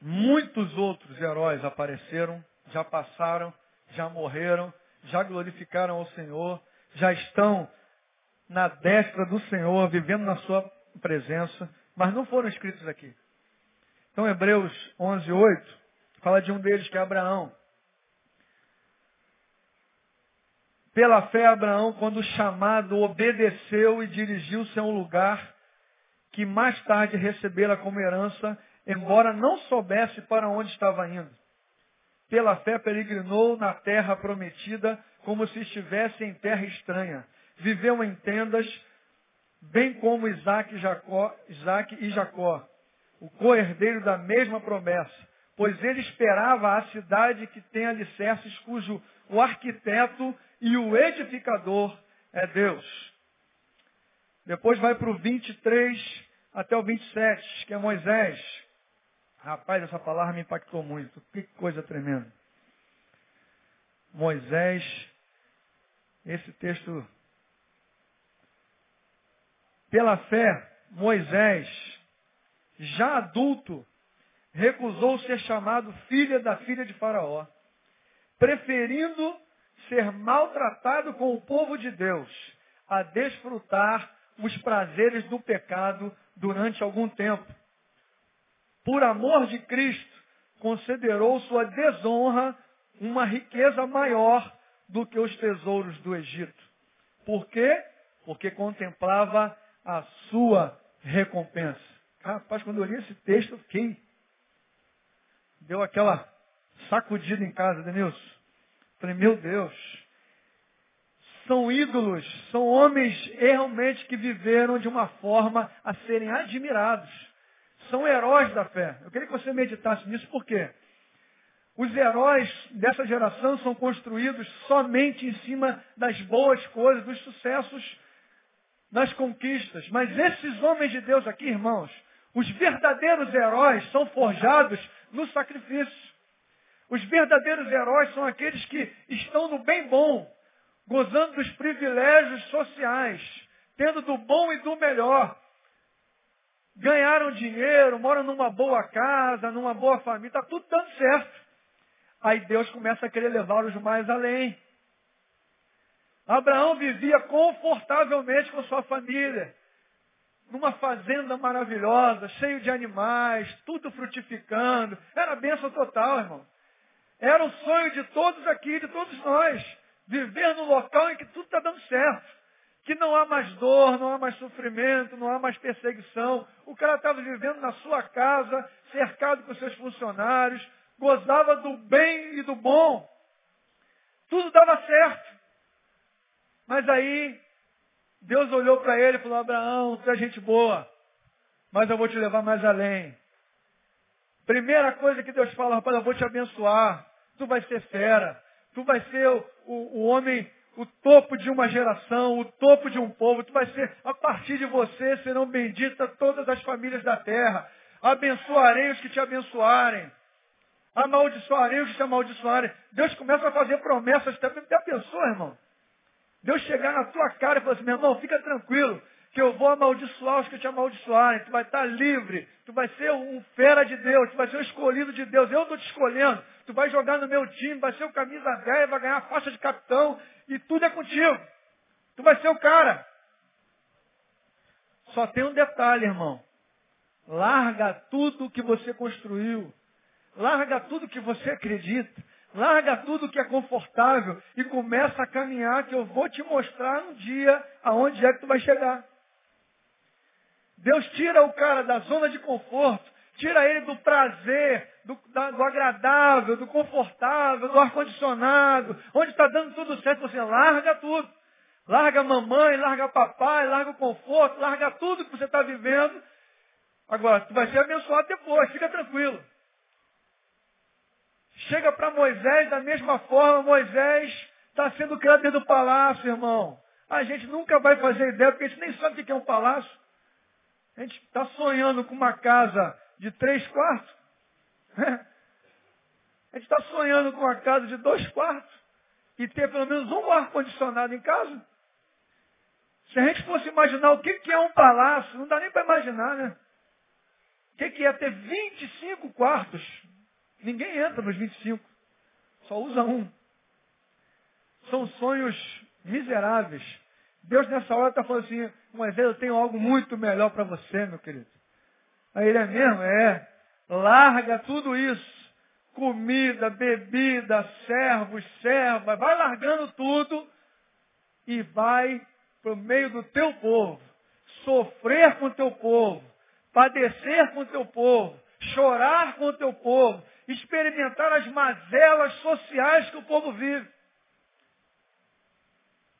Muitos outros heróis apareceram, já passaram, já morreram, já glorificaram ao Senhor, já estão na destra do Senhor, vivendo na sua presença, mas não foram escritos aqui. Então, Hebreus 11, 8, Fala de um deles, que é Abraão. Pela fé, Abraão, quando chamado, obedeceu e dirigiu-se a um lugar que mais tarde recebera como herança, embora não soubesse para onde estava indo. pela fé peregrinou na terra prometida, como se estivesse em terra estranha. Viveu em tendas, bem como Isaac Jacó, Isaac e Jacó o co-herdeiro da mesma promessa, pois ele esperava a cidade que tem alicerces, cujo o arquiteto e o edificador é Deus. Depois vai para o 23 até o 27, que é Moisés. Rapaz, essa palavra me impactou muito. Que coisa tremenda. Moisés, esse texto. Pela fé, Moisés, já adulto, recusou ser chamado filha da filha de Faraó, preferindo ser maltratado com o povo de Deus a desfrutar os prazeres do pecado durante algum tempo. Por amor de Cristo, considerou sua desonra uma riqueza maior do que os tesouros do Egito. Por quê? Porque contemplava a sua recompensa. Rapaz, quando eu li esse texto, eu fiquei. Deu aquela sacudida em casa, Denilson. Falei, meu Deus. São ídolos, são homens realmente que viveram de uma forma a serem admirados. São heróis da fé. Eu queria que você meditasse nisso, por quê? Os heróis dessa geração são construídos somente em cima das boas coisas, dos sucessos, das conquistas. Mas esses homens de Deus aqui, irmãos, os verdadeiros heróis são forjados no sacrifício. Os verdadeiros heróis são aqueles que estão no bem bom, gozando dos privilégios sociais, tendo do bom e do melhor. Ganharam dinheiro, moram numa boa casa, numa boa família, está tudo dando certo. Aí Deus começa a querer levá-los mais além. Abraão vivia confortavelmente com sua família numa fazenda maravilhosa, cheio de animais, tudo frutificando. Era bênção total, irmão. Era o sonho de todos aqui, de todos nós. Viver num local em que tudo está dando certo. Que não há mais dor, não há mais sofrimento, não há mais perseguição. O cara estava vivendo na sua casa, cercado com seus funcionários, gozava do bem e do bom. Tudo dava certo. Mas aí Deus olhou para ele e falou, Abraão, tu é gente boa, mas eu vou te levar mais além. Primeira coisa que Deus fala, rapaz, eu vou te abençoar. Tu vai ser fera. Tu vai ser o, o, o homem, o topo de uma geração, o topo de um povo. Tu vai ser, a partir de você, serão benditas todas as famílias da terra. Abençoarei os que te abençoarem. Amaldiçoarei os que te amaldiçoarem. Deus começa a fazer promessas. Até pensou, irmão? Deus chegar na tua cara e falar assim, meu irmão, fica tranquilo, que eu vou amaldiçoar os que te amaldiçoarem, tu vai estar livre, tu vai ser um fera de Deus, tu vai ser um escolhido de Deus, eu estou te escolhendo, tu vai jogar no meu time, vai ser o camisa 10, vai ganhar a faixa de capitão, e tudo é contigo. Tu vai ser o cara. Só tem um detalhe, irmão. Larga tudo que você construiu. Larga tudo que você acredita. Larga tudo que é confortável e começa a caminhar que eu vou te mostrar um dia aonde é que tu vai chegar. Deus tira o cara da zona de conforto, tira ele do prazer, do, do agradável, do confortável, do ar-condicionado, onde está dando tudo certo, você larga tudo. Larga mamãe, larga papai, larga o conforto, larga tudo que você está vivendo. Agora, tu vai ser abençoado depois, fica tranquilo. Chega para Moisés da mesma forma, Moisés está sendo criado dentro do palácio, irmão. A gente nunca vai fazer ideia, porque a gente nem sabe o que é um palácio. A gente está sonhando com uma casa de três quartos. A gente está sonhando com uma casa de dois quartos e ter pelo menos um ar-condicionado em casa. Se a gente fosse imaginar o que, que é um palácio, não dá nem para imaginar, né? O que, que é ter 25 quartos? Ninguém entra nos 25. Só usa um. São sonhos miseráveis. Deus nessa hora está falando assim, Moisés, eu tenho algo muito melhor para você, meu querido. Aí ele é mesmo? É. Larga tudo isso. Comida, bebida, servos, servas. Vai largando tudo e vai para o meio do teu povo. Sofrer com o teu povo. Padecer com o teu povo. Chorar com o teu povo experimentar as mazelas sociais que o povo vive.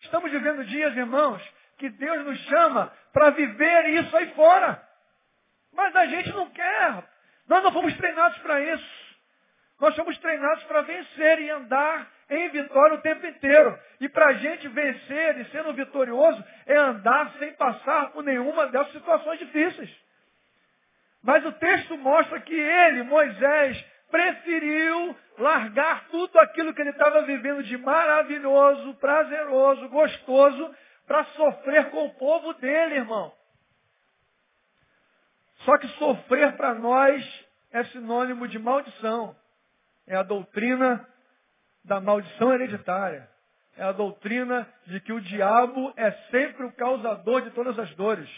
Estamos vivendo dias, irmãos, que Deus nos chama para viver isso aí fora. Mas a gente não quer. Nós não fomos treinados para isso. Nós somos treinados para vencer e andar em vitória o tempo inteiro. E para a gente vencer e sendo vitorioso é andar sem passar por nenhuma dessas situações difíceis. Mas o texto mostra que ele, Moisés, preferiu largar tudo aquilo que ele estava vivendo de maravilhoso, prazeroso, gostoso, para sofrer com o povo dele, irmão. Só que sofrer para nós é sinônimo de maldição. É a doutrina da maldição hereditária. É a doutrina de que o diabo é sempre o causador de todas as dores.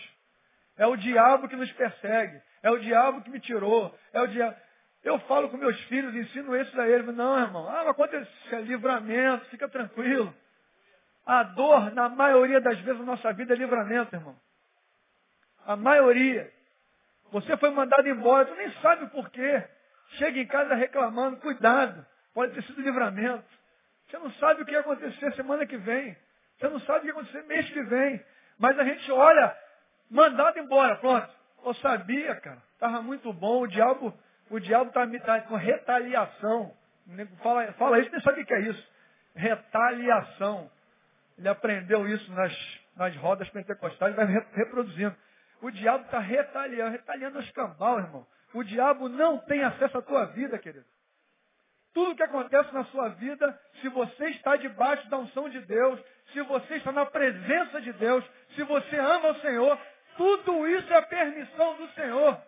É o diabo que nos persegue. É o diabo que me tirou. É o diabo. Eu falo com meus filhos, ensino isso a eles. Não, irmão, ah, acontece é livramento, fica tranquilo. A dor, na maioria das vezes na nossa vida, é livramento, irmão. A maioria. Você foi mandado embora, tu nem sabe o porquê. Chega em casa reclamando, cuidado, pode ter sido livramento. Você não sabe o que ia acontecer semana que vem. Você não sabe o que ia acontecer mês que vem. Mas a gente olha, mandado embora, pronto. Eu sabia, cara. Estava muito bom. O diabo o diabo está tá com retaliação. Fala, fala isso, nem sabe o que é isso. Retaliação. Ele aprendeu isso nas, nas rodas pentecostais e vai reproduzindo. O diabo está retaliando, retaliando os cambal, irmão. O diabo não tem acesso à tua vida, querido. Tudo que acontece na sua vida, se você está debaixo da unção de Deus, se você está na presença de Deus, se você ama o Senhor, tudo isso é permissão do Senhor.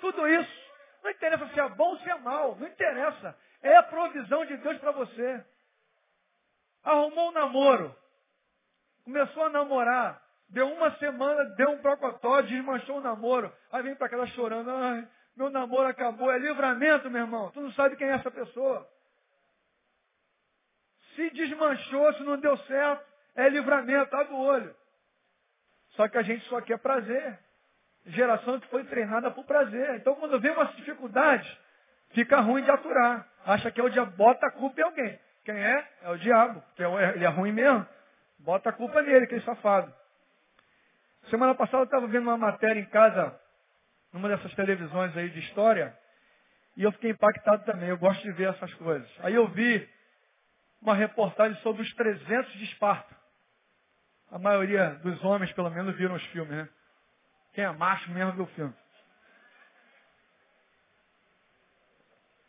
Tudo isso. Não interessa se é bom ou se é mal. Não interessa. É a provisão de Deus para você. Arrumou um namoro. Começou a namorar. Deu uma semana, deu um procotó, desmanchou o namoro. Aí vem para casa chorando. Ai, meu namoro acabou. É livramento, meu irmão. Tu não sabe quem é essa pessoa. Se desmanchou, se não deu certo, é livramento. Abre o olho. Só que a gente só quer prazer. Geração que foi treinada por prazer. Então, quando vem uma dificuldade, fica ruim de aturar. Acha que é o diabo, bota a culpa em alguém. Quem é? É o diabo, que é, ele é ruim mesmo. Bota a culpa nele, que é safado. Semana passada eu estava vendo uma matéria em casa, numa dessas televisões aí de história, e eu fiquei impactado também. Eu gosto de ver essas coisas. Aí eu vi uma reportagem sobre os 300 de Esparta. A maioria dos homens, pelo menos, viram os filmes, né? Quem é macho mesmo viu o filme.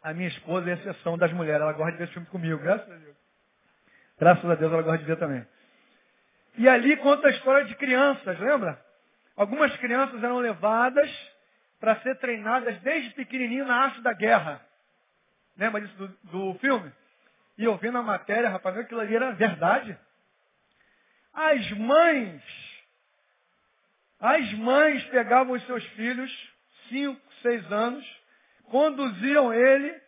A minha esposa é exceção das mulheres. Ela gosta de ver filme comigo, graças a Deus. Graças a Deus ela gosta de ver também. E ali conta a história de crianças, lembra? Algumas crianças eram levadas para ser treinadas desde pequenininho na arte da guerra. Lembra disso do, do filme? E eu vi na matéria, rapaz, aquilo ali era verdade. As mães, as mães pegavam os seus filhos, cinco, seis anos, conduziam ele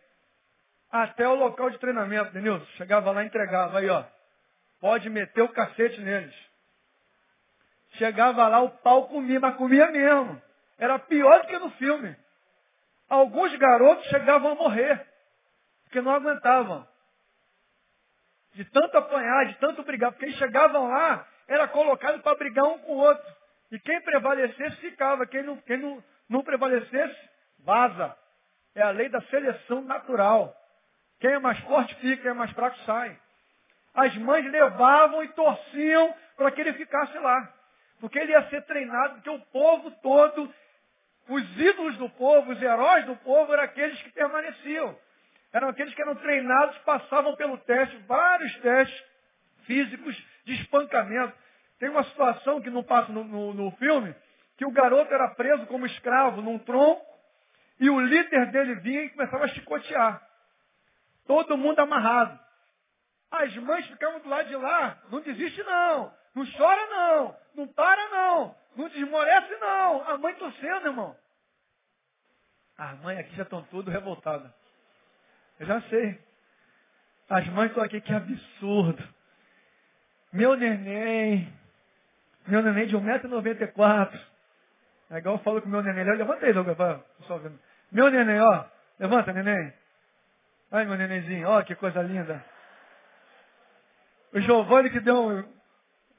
até o local de treinamento, Denilson. Chegava lá e entregava, aí ó, pode meter o cacete neles. Chegava lá, o pau comia, mas comia mesmo. Era pior do que no filme. Alguns garotos chegavam a morrer, porque não aguentavam. De tanto apanhar, de tanto brigar, porque eles chegavam lá, era colocado para brigar um com o outro. E quem prevalecesse ficava, quem não, quem não, não prevalecesse, vaza. É a lei da seleção natural. Quem é mais forte fica, quem é mais fraco sai. As mães levavam e torciam para que ele ficasse lá. Porque ele ia ser treinado, porque o povo todo, os ídolos do povo, os heróis do povo, eram aqueles que permaneciam. Eram aqueles que eram treinados, passavam pelo teste, vários testes físicos de espancamento. Tem uma situação que não passa no, no, no filme, que o garoto era preso como escravo num tronco, e o líder dele vinha e começava a chicotear. Todo mundo amarrado. As mães ficavam do lado de lá. Não desiste não. Não chora não. Não para não. Não desmorece não. A mãe torcendo, irmão. As mães aqui já estão tudo revoltadas. Eu já sei. As mães estão aqui, que absurdo. Meu neném. Meu neném de 1,94m. É igual eu falo com meu neném. Levanta aí, Douglas, pessoal vendo. Meu neném, ó. Levanta, neném. Ai, meu nenenzinho, ó, que coisa linda. O Giovanni que deu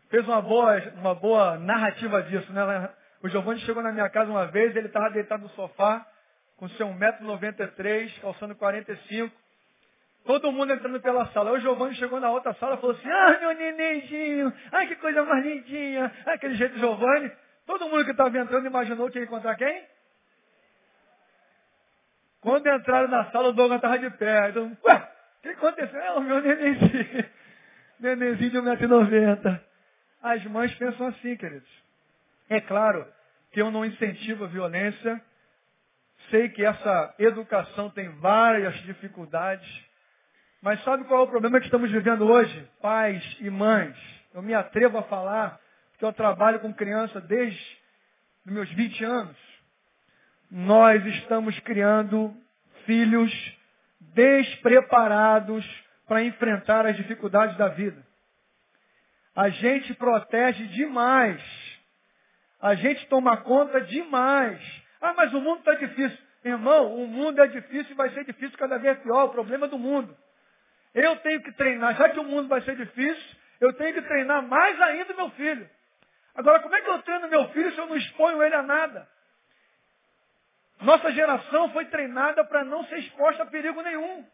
fez uma boa, uma boa narrativa disso, né? O Giovanni chegou na minha casa uma vez, ele estava deitado no sofá, com seu 1,93m, calçando 45 Todo mundo entrando pela sala. Aí o Giovanni chegou na outra sala e falou assim, ah, meu nenenzinho, ai que coisa mais lindinha. Aquele jeito do Giovanni. Todo mundo que estava entrando imaginou que ia encontrar quem? Quando entraram na sala, o Douglas estava de pé. Então, ué, o que aconteceu? É o meu nenenzinho. Nenenzinho de 1,90m. As mães pensam assim, queridos. É claro que eu não incentivo a violência. Sei que essa educação tem várias dificuldades. Mas sabe qual é o problema que estamos vivendo hoje? Pais e mães. Eu me atrevo a falar, porque eu trabalho com criança desde meus 20 anos nós estamos criando filhos despreparados para enfrentar as dificuldades da vida. A gente protege demais. A gente toma conta demais. Ah, mas o mundo está difícil. Irmão, o mundo é difícil e vai ser difícil cada vez pior. O problema é do mundo. Eu tenho que treinar. Já que o mundo vai ser difícil, eu tenho que treinar mais ainda meu filho. Agora, como é que eu treino meu filho se eu não exponho ele a nada? Nossa geração foi treinada para não ser exposta a perigo nenhum.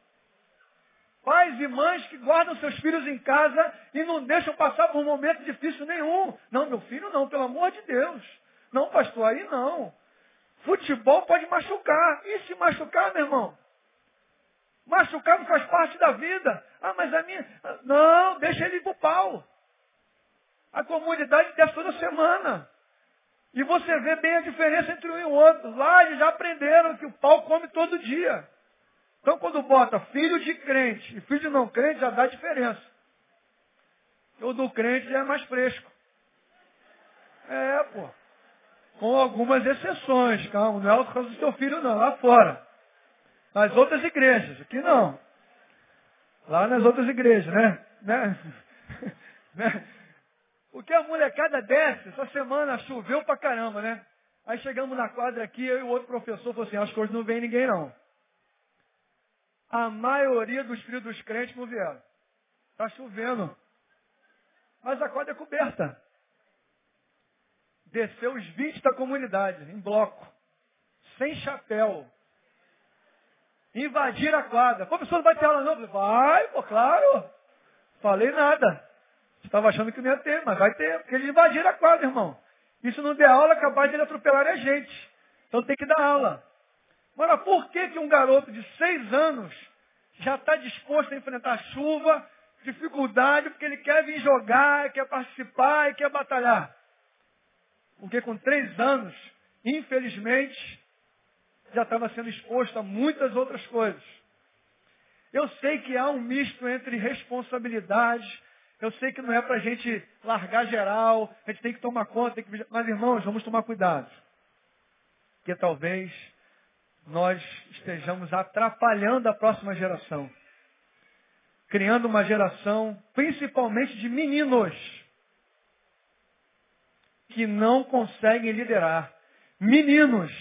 Pais e mães que guardam seus filhos em casa e não deixam passar por um momento difícil nenhum. Não, meu filho não, pelo amor de Deus. Não, pastor, aí não. Futebol pode machucar. E se machucar, meu irmão? Machucar não faz parte da vida. Ah, mas a minha. Não, deixa ele ir pro pau. A comunidade desce toda semana. E você vê bem a diferença entre um e o outro. Lá eles já aprenderam que o pau come todo dia. Então quando bota filho de crente e filho de não crente, já dá diferença. O do crente já é mais fresco. É, pô. Com algumas exceções, calma. Não é o caso do seu filho, não. Lá fora. Nas outras igrejas. Aqui não. Lá nas outras igrejas, né? né? né? Porque a molecada desce, essa semana choveu pra caramba, né? Aí chegamos na quadra aqui, eu e o outro professor falou assim, que hoje não vem ninguém não. A maioria dos filhos dos crentes não vieram. Está chovendo. Mas a quadra é coberta. Desceu os 20 da comunidade, em bloco. Sem chapéu. Invadir a quadra. Pô, professor, não vai ter aula não? Vai, pô, claro. Falei nada. Estava achando que não ia ter, mas vai ter, porque eles invadiram a quadra, irmão. Isso não der aula, capaz de ele atropelar a gente. Então tem que dar aula. Agora, por que, que um garoto de seis anos já está disposto a enfrentar chuva, dificuldade, porque ele quer vir jogar, quer participar e quer batalhar? Porque com três anos, infelizmente, já estava sendo exposto a muitas outras coisas. Eu sei que há um misto entre responsabilidade eu sei que não é para a gente largar geral, a gente tem que tomar conta, que... mas irmãos, vamos tomar cuidado. Porque talvez nós estejamos atrapalhando a próxima geração. Criando uma geração, principalmente de meninos, que não conseguem liderar. Meninos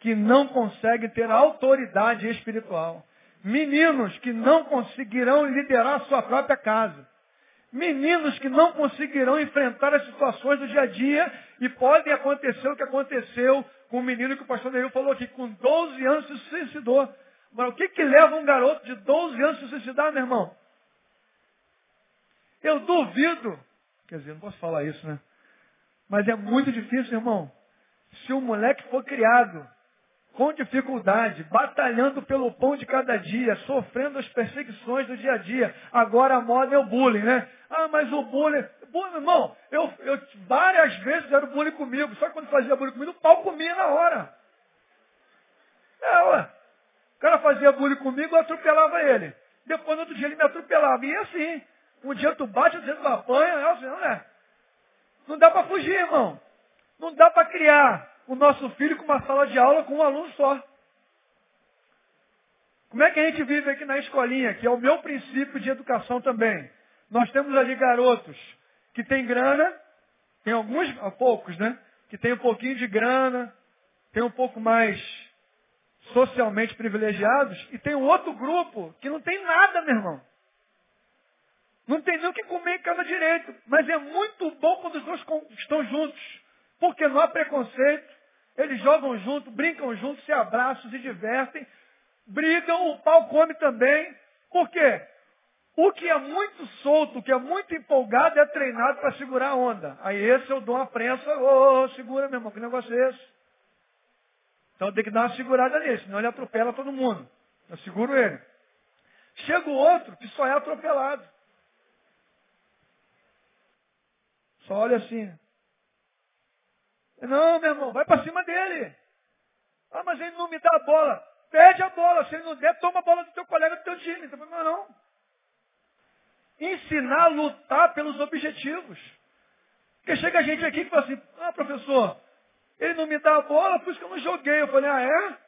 que não conseguem ter autoridade espiritual. Meninos que não conseguirão liderar a sua própria casa. Meninos que não conseguirão enfrentar as situações do dia a dia e podem acontecer o que aconteceu com o menino que o pastor Neil falou aqui, com 12 anos se suicidou. Mas o que, que leva um garoto de 12 anos a se suicidar, meu irmão? Eu duvido, quer dizer, não posso falar isso, né? Mas é muito difícil, irmão. Se o moleque for criado com dificuldade, batalhando pelo pão de cada dia, sofrendo as perseguições do dia a dia. Agora a moda é o bullying, né? Ah, mas o bullying. bullying irmão, eu, eu várias vezes era bullying comigo, só que quando fazia bullying comigo, o pau comia na hora. É, ué. O cara fazia bullying comigo, eu atropelava ele. Depois, no outro dia, ele me atropelava. E assim, um dia tu bate, outro dia tu apanha, é assim, não é? Não dá para fugir, irmão. Não dá para criar o nosso filho com uma sala de aula com um aluno só. Como é que a gente vive aqui na escolinha, que é o meu princípio de educação também? Nós temos ali garotos que têm grana, tem alguns, poucos, né? Que tem um pouquinho de grana, tem um pouco mais socialmente privilegiados, e tem um outro grupo que não tem nada, meu irmão. Não tem nem o que comer em casa direito. Mas é muito bom quando os dois estão juntos. Porque não há preconceito. Eles jogam junto, brincam juntos, se abraçam, se divertem. Brigam, o pau come também. Por quê? O que é muito solto, o que é muito empolgado, é treinado para segurar a onda. Aí esse eu dou uma prensa, ô, oh, segura, meu irmão, que negócio é esse? Então tem que dar uma segurada nele, senão ele atropela todo mundo. Eu seguro ele. Chega o outro que só é atropelado. Só olha assim. Não, meu irmão, vai para cima dele. Ah, mas ele não me dá a bola. Pede a bola. Se ele não der, toma a bola do teu colega do teu time. Então, não, não. Ensinar a lutar pelos objetivos. Porque chega a gente aqui que fala assim, ah, professor, ele não me dá a bola, por isso que eu não joguei. Eu falei, ah, é?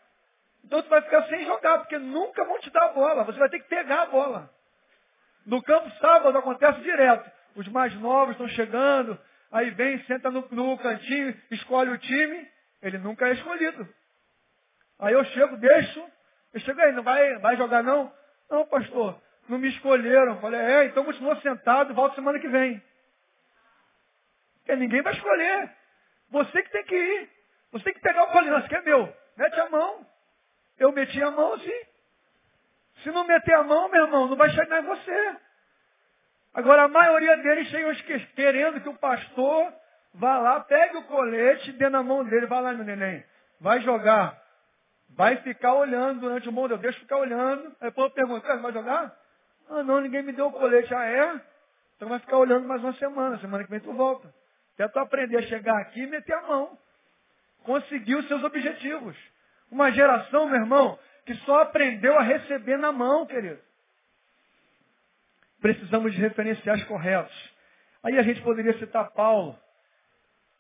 Então tu vai ficar sem jogar, porque nunca vão te dar a bola. Você vai ter que pegar a bola. No campo sábado acontece direto. Os mais novos estão chegando, aí vem, senta no, no cantinho, escolhe o time. Ele nunca é escolhido. Aí eu chego, deixo. Eu chego aí, não vai, vai jogar não? Não, pastor, não me escolheram. Falei, é, então continua sentado, volta semana que vem. Porque ninguém vai escolher. Você que tem que ir. Você tem que pegar o colinho, que é meu. Mete a mão. Eu meti a mão assim. Se não meter a mão, meu irmão, não vai chegar em você. Agora, a maioria deles chegam querendo que o pastor vá lá, pegue o colete, dê na mão dele, vai lá, meu neném, vai jogar. Vai ficar olhando durante o mundo, eu deixo ficar olhando. Aí depois eu pergunto, vai jogar? Ah, não, ninguém me deu o colete. Ah, é? Então vai ficar olhando mais uma semana, semana que vem tu volta. Até tu aprender a chegar aqui e meter a mão. Conseguir os seus objetivos. Uma geração, meu irmão, que só aprendeu a receber na mão, querido precisamos de referenciais corretos. Aí a gente poderia citar Paulo,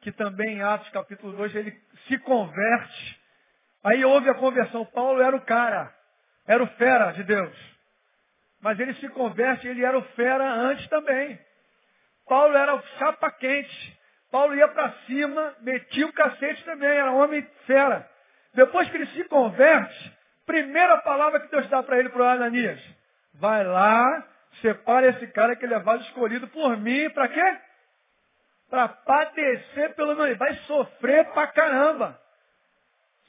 que também em Atos capítulo 2 ele se converte. Aí houve a conversão. Paulo era o cara, era o fera de Deus. Mas ele se converte, ele era o fera antes também. Paulo era o chapa quente. Paulo ia para cima, metia o cacete também, era homem fera. Depois que ele se converte, primeira palavra que Deus dá para ele, para o Ananias, vai lá Separa esse cara que ele é vaso escolhido por mim, para quê? Para padecer pelo meu. Vai sofrer pra caramba.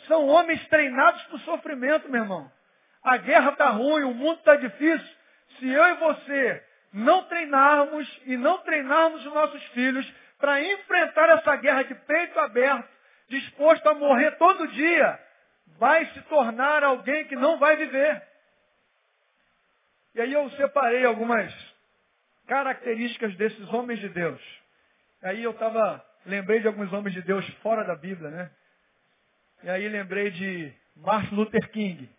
São homens treinados para o sofrimento, meu irmão. A guerra está ruim, o mundo está difícil. Se eu e você não treinarmos e não treinarmos os nossos filhos para enfrentar essa guerra de peito aberto, disposto a morrer todo dia, vai se tornar alguém que não vai viver. E aí eu separei algumas características desses homens de Deus. Aí eu estava, lembrei de alguns homens de Deus fora da Bíblia, né? E aí lembrei de Martin Luther King.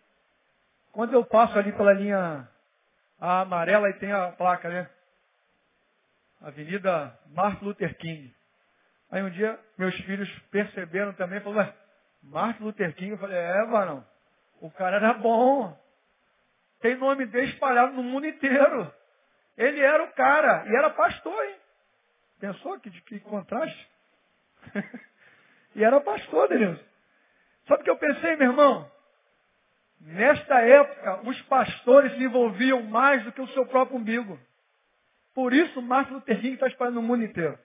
Quando eu passo ali pela linha amarela e tem a placa, né? Avenida Martin Luther King. Aí um dia meus filhos perceberam também, falaram, Martin Luther King, eu falei, é, varão, o cara era bom. Tem nome dele espalhado no mundo inteiro. Ele era o cara e era pastor, hein? Pensou que, que contraste? e era pastor, Deus. Sabe o que eu pensei, meu irmão? Nesta época, os pastores se envolviam mais do que o seu próprio umbigo. Por isso, Martin Luther King está espalhando no mundo inteiro.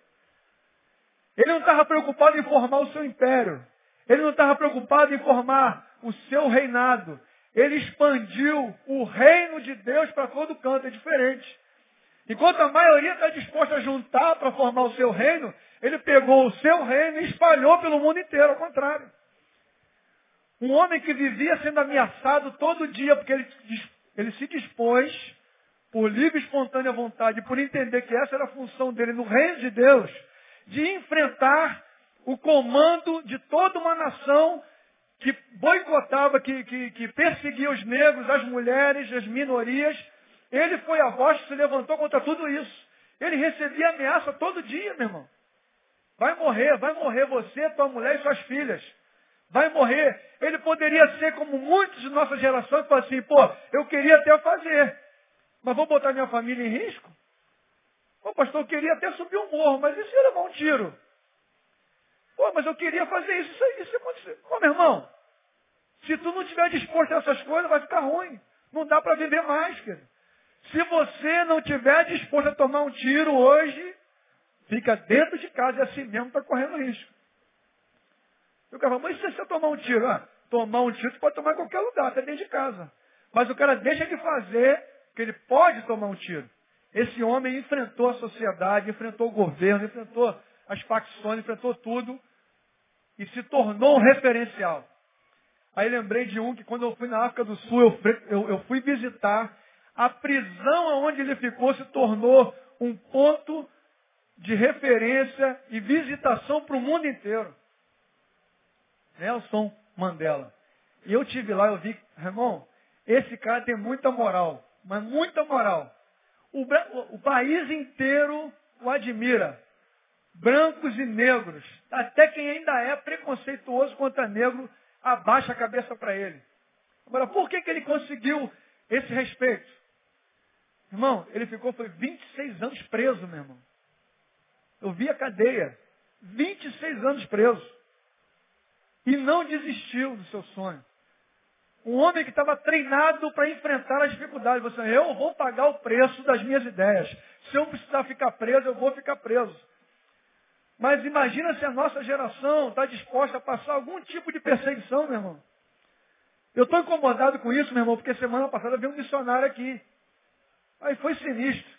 Ele não estava preocupado em formar o seu império. Ele não estava preocupado em formar o seu reinado. Ele expandiu o reino de Deus para todo canto, é diferente. Enquanto a maioria está disposta a juntar para formar o seu reino, ele pegou o seu reino e espalhou pelo mundo inteiro, ao contrário. Um homem que vivia sendo ameaçado todo dia, porque ele, ele se dispôs, por livre e espontânea vontade, por entender que essa era a função dele no reino de Deus, de enfrentar o comando de toda uma nação que boicotava, que, que, que perseguia os negros, as mulheres, as minorias. Ele foi a voz que se levantou contra tudo isso. Ele recebia ameaça todo dia, meu irmão. Vai morrer, vai morrer você, tua mulher e suas filhas. Vai morrer. Ele poderia ser como muitos de nossa geração que falam assim, pô, eu queria até fazer, mas vou botar minha família em risco? Pô, pastor, eu queria até subir um morro, mas se eu levar um tiro? Pô, mas eu queria fazer isso, isso, isso aconteceu. Pô, meu irmão, Se tu não estiver disposto a essas coisas, vai ficar ruim. Não dá para viver mais, querido. Se você não estiver disposto a tomar um tiro hoje, fica dentro de casa e assim mesmo está correndo risco. E o cara fala, mas se você tomar um tiro? Ah, tomar um tiro você pode tomar em qualquer lugar, até dentro de casa. Mas o cara deixa de fazer, que ele pode tomar um tiro. Esse homem enfrentou a sociedade, enfrentou o governo, enfrentou as facções, enfrentou tudo e se tornou um referencial. Aí lembrei de um que quando eu fui na África do Sul, eu, eu, eu fui visitar, a prisão onde ele ficou se tornou um ponto de referência e visitação para o mundo inteiro. Nelson Mandela. E eu tive lá, eu vi, irmão, esse cara tem muita moral, mas muita moral. O, o, o país inteiro o admira. Brancos e negros. Até quem ainda é preconceituoso contra negro, abaixa a cabeça para ele. Agora, por que, que ele conseguiu esse respeito? Irmão, ele ficou, foi 26 anos preso, meu irmão. Eu vi a cadeia. 26 anos preso. E não desistiu do seu sonho. Um homem que estava treinado para enfrentar as dificuldades. Você, eu vou pagar o preço das minhas ideias. Se eu precisar ficar preso, eu vou ficar preso. Mas imagina se a nossa geração está disposta a passar algum tipo de perseguição, meu irmão. Eu estou incomodado com isso, meu irmão, porque semana passada veio um missionário aqui. Aí foi sinistro.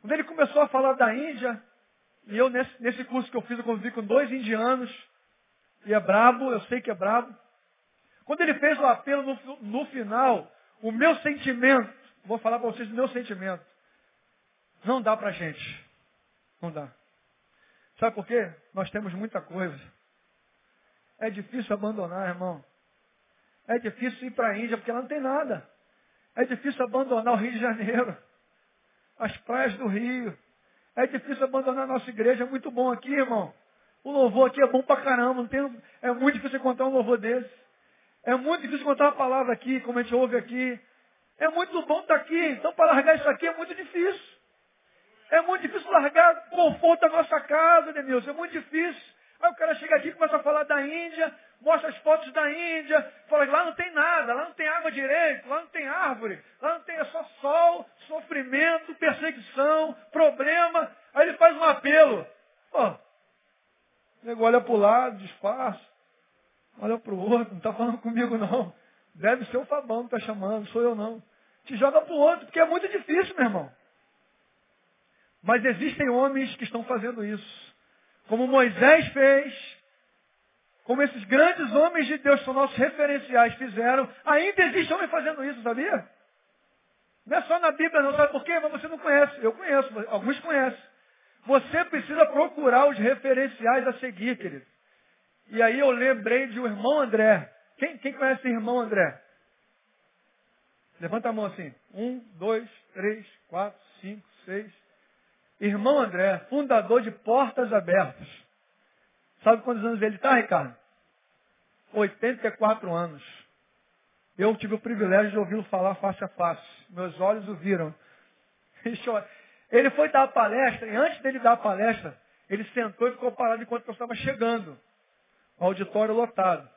Quando ele começou a falar da Índia, e eu nesse, nesse curso que eu fiz, eu convivi com dois indianos, e é brabo, eu sei que é brabo. Quando ele fez o apelo no, no final, o meu sentimento, vou falar para vocês o meu sentimento, não dá para gente. Não dá. Sabe por quê? Nós temos muita coisa. É difícil abandonar, irmão. É difícil ir para a Índia porque lá não tem nada. É difícil abandonar o Rio de Janeiro, as praias do Rio. É difícil abandonar a nossa igreja. É muito bom aqui, irmão. O louvor aqui é bom pra caramba. Não tem, é muito difícil encontrar um louvor desse. É muito difícil encontrar uma palavra aqui, como a gente ouve aqui. É muito bom estar aqui. Então, para largar isso aqui é muito difícil. É muito difícil largar o conforto da nossa casa, Denilson. É muito difícil. Aí o cara chega aqui e começa a falar da Índia, mostra as fotos da Índia, fala que lá não tem nada, lá não tem água direito, lá não tem árvore, lá não tem é só sol, sofrimento, perseguição, problema. Aí ele faz um apelo. Pô, o nego olha para o lado, disfarça, olha para o outro, não está falando comigo não. Deve ser o Fabão que está chamando, sou eu não. Te joga para o outro, porque é muito difícil, meu irmão. Mas existem homens que estão fazendo isso. Como Moisés fez, como esses grandes homens de Deus, que são nossos referenciais, fizeram, ainda existe homem fazendo isso, sabia? Não é só na Bíblia não, sabe por quê? Mas você não conhece. Eu conheço, alguns conhecem. Você precisa procurar os referenciais a seguir, querido. E aí eu lembrei de um irmão André. Quem, quem conhece o irmão André? Levanta a mão assim. Um, dois, três, quatro, cinco, seis, Irmão André, fundador de Portas Abertas. Sabe quantos anos ele está, Ricardo? 84 anos. Eu tive o privilégio de ouvi-lo falar face a face. Meus olhos o viram. Ele foi dar a palestra, e antes dele dar a palestra, ele sentou e ficou parado enquanto eu estava chegando. O auditório lotado.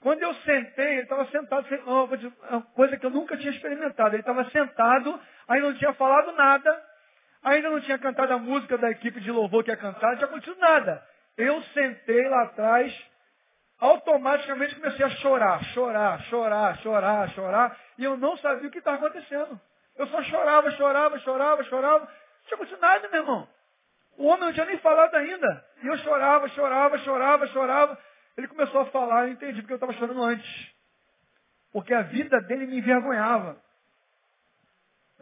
Quando eu sentei, ele estava sentado, uma coisa que eu nunca tinha experimentado. Ele estava sentado, aí não tinha falado nada, Ainda não tinha cantado a música da equipe de louvor que ia cantar, não tinha acontecido nada. Eu sentei lá atrás, automaticamente comecei a chorar, chorar, chorar, chorar, chorar, e eu não sabia o que estava acontecendo. Eu só chorava, chorava, chorava, chorava. Não tinha acontecido nada, meu irmão. O homem não tinha nem falado ainda. E eu chorava, chorava, chorava, chorava. Ele começou a falar, eu entendi porque eu estava chorando antes. Porque a vida dele me envergonhava.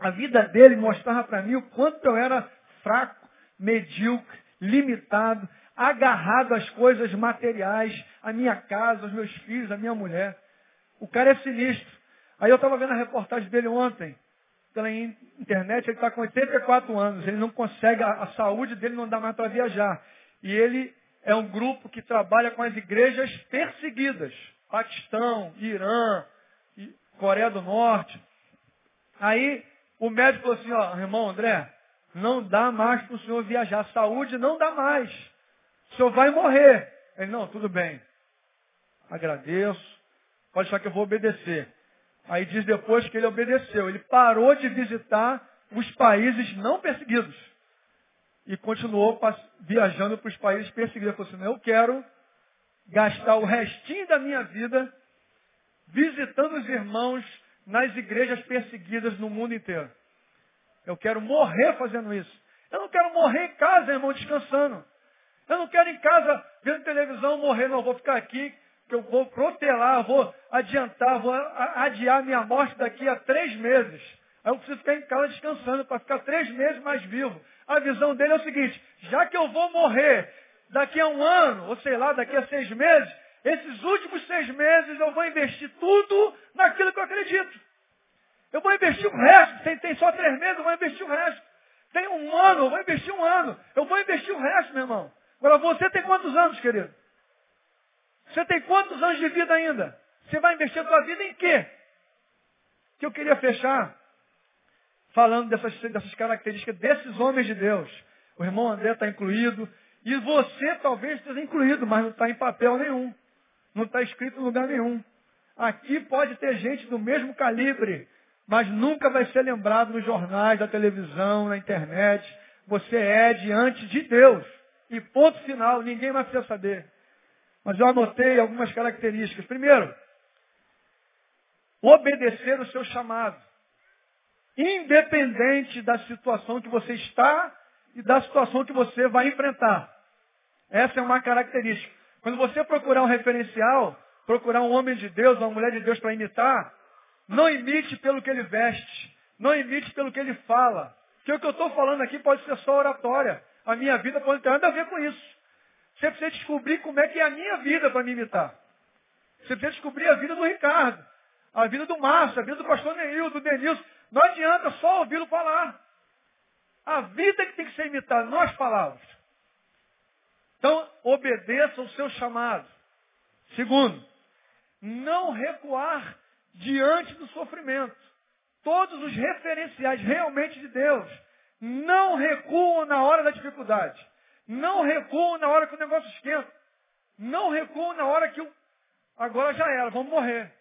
A vida dele mostrava para mim o quanto eu era fraco, medíocre, limitado, agarrado às coisas materiais, à minha casa, aos meus filhos, à minha mulher. O cara é sinistro. Aí eu estava vendo a reportagem dele ontem, pela internet, ele está com 84 anos, ele não consegue, a, a saúde dele não dá mais para viajar. E ele é um grupo que trabalha com as igrejas perseguidas. Paquistão, Irã, Coreia do Norte. Aí o médico falou assim, ó, irmão André, não dá mais para o senhor viajar. Saúde não dá mais. O senhor vai morrer. Ele, não, tudo bem. Agradeço. Pode achar que eu vou obedecer. Aí diz depois que ele obedeceu. Ele parou de visitar os países não perseguidos. E continuou viajando para os países perseguidos. Ele falou assim, eu quero gastar o restinho da minha vida visitando os irmãos nas igrejas perseguidas no mundo inteiro. Eu quero morrer fazendo isso. Eu não quero morrer em casa, irmão, descansando. Eu não quero em casa vendo televisão morrer, não. Eu vou ficar aqui, que eu vou protelar, vou adiantar, vou adiar minha morte daqui a três meses. Aí eu preciso ficar em casa descansando para ficar três meses mais vivo. A visão dele é o seguinte, já que eu vou morrer daqui a um ano, ou sei lá, daqui a seis meses, esses últimos seis meses eu vou investir tudo naquilo que eu acredito. Eu vou investir o resto. Tem, tem só três meses, eu vou investir o resto. Tem um ano, eu vou investir um ano. Eu vou investir o resto, meu irmão. Agora, você tem quantos anos, querido? Você tem quantos anos de vida ainda? Você vai investir a sua vida em quê? Que eu queria fechar falando dessas, dessas características desses homens de Deus. O irmão André está incluído. E você talvez esteja incluído, mas não está em papel nenhum. Não está escrito em lugar nenhum. Aqui pode ter gente do mesmo calibre, mas nunca vai ser lembrado nos jornais, da televisão, na internet. Você é diante de Deus. E ponto final, ninguém mais precisa saber. Mas eu anotei algumas características. Primeiro, obedecer o seu chamado. Independente da situação que você está e da situação que você vai enfrentar. Essa é uma característica. Quando você procurar um referencial, procurar um homem de Deus, uma mulher de Deus para imitar, não imite pelo que ele veste, não imite pelo que ele fala. Porque o que eu estou falando aqui pode ser só oratória. A minha vida pode ter nada a ver com isso. Você precisa descobrir como é que é a minha vida para me imitar. Você precisa descobrir a vida do Ricardo, a vida do Márcio, a vida do pastor Neil, do Denilson. Não adianta só ouvi-lo falar. A vida que tem que ser imitada, não as palavras. Então, obedeça o seu chamado. Segundo, não recuar diante do sofrimento. Todos os referenciais realmente de Deus não recuam na hora da dificuldade. Não recuam na hora que o negócio esquenta. Não recuam na hora que o... agora já era, vamos morrer.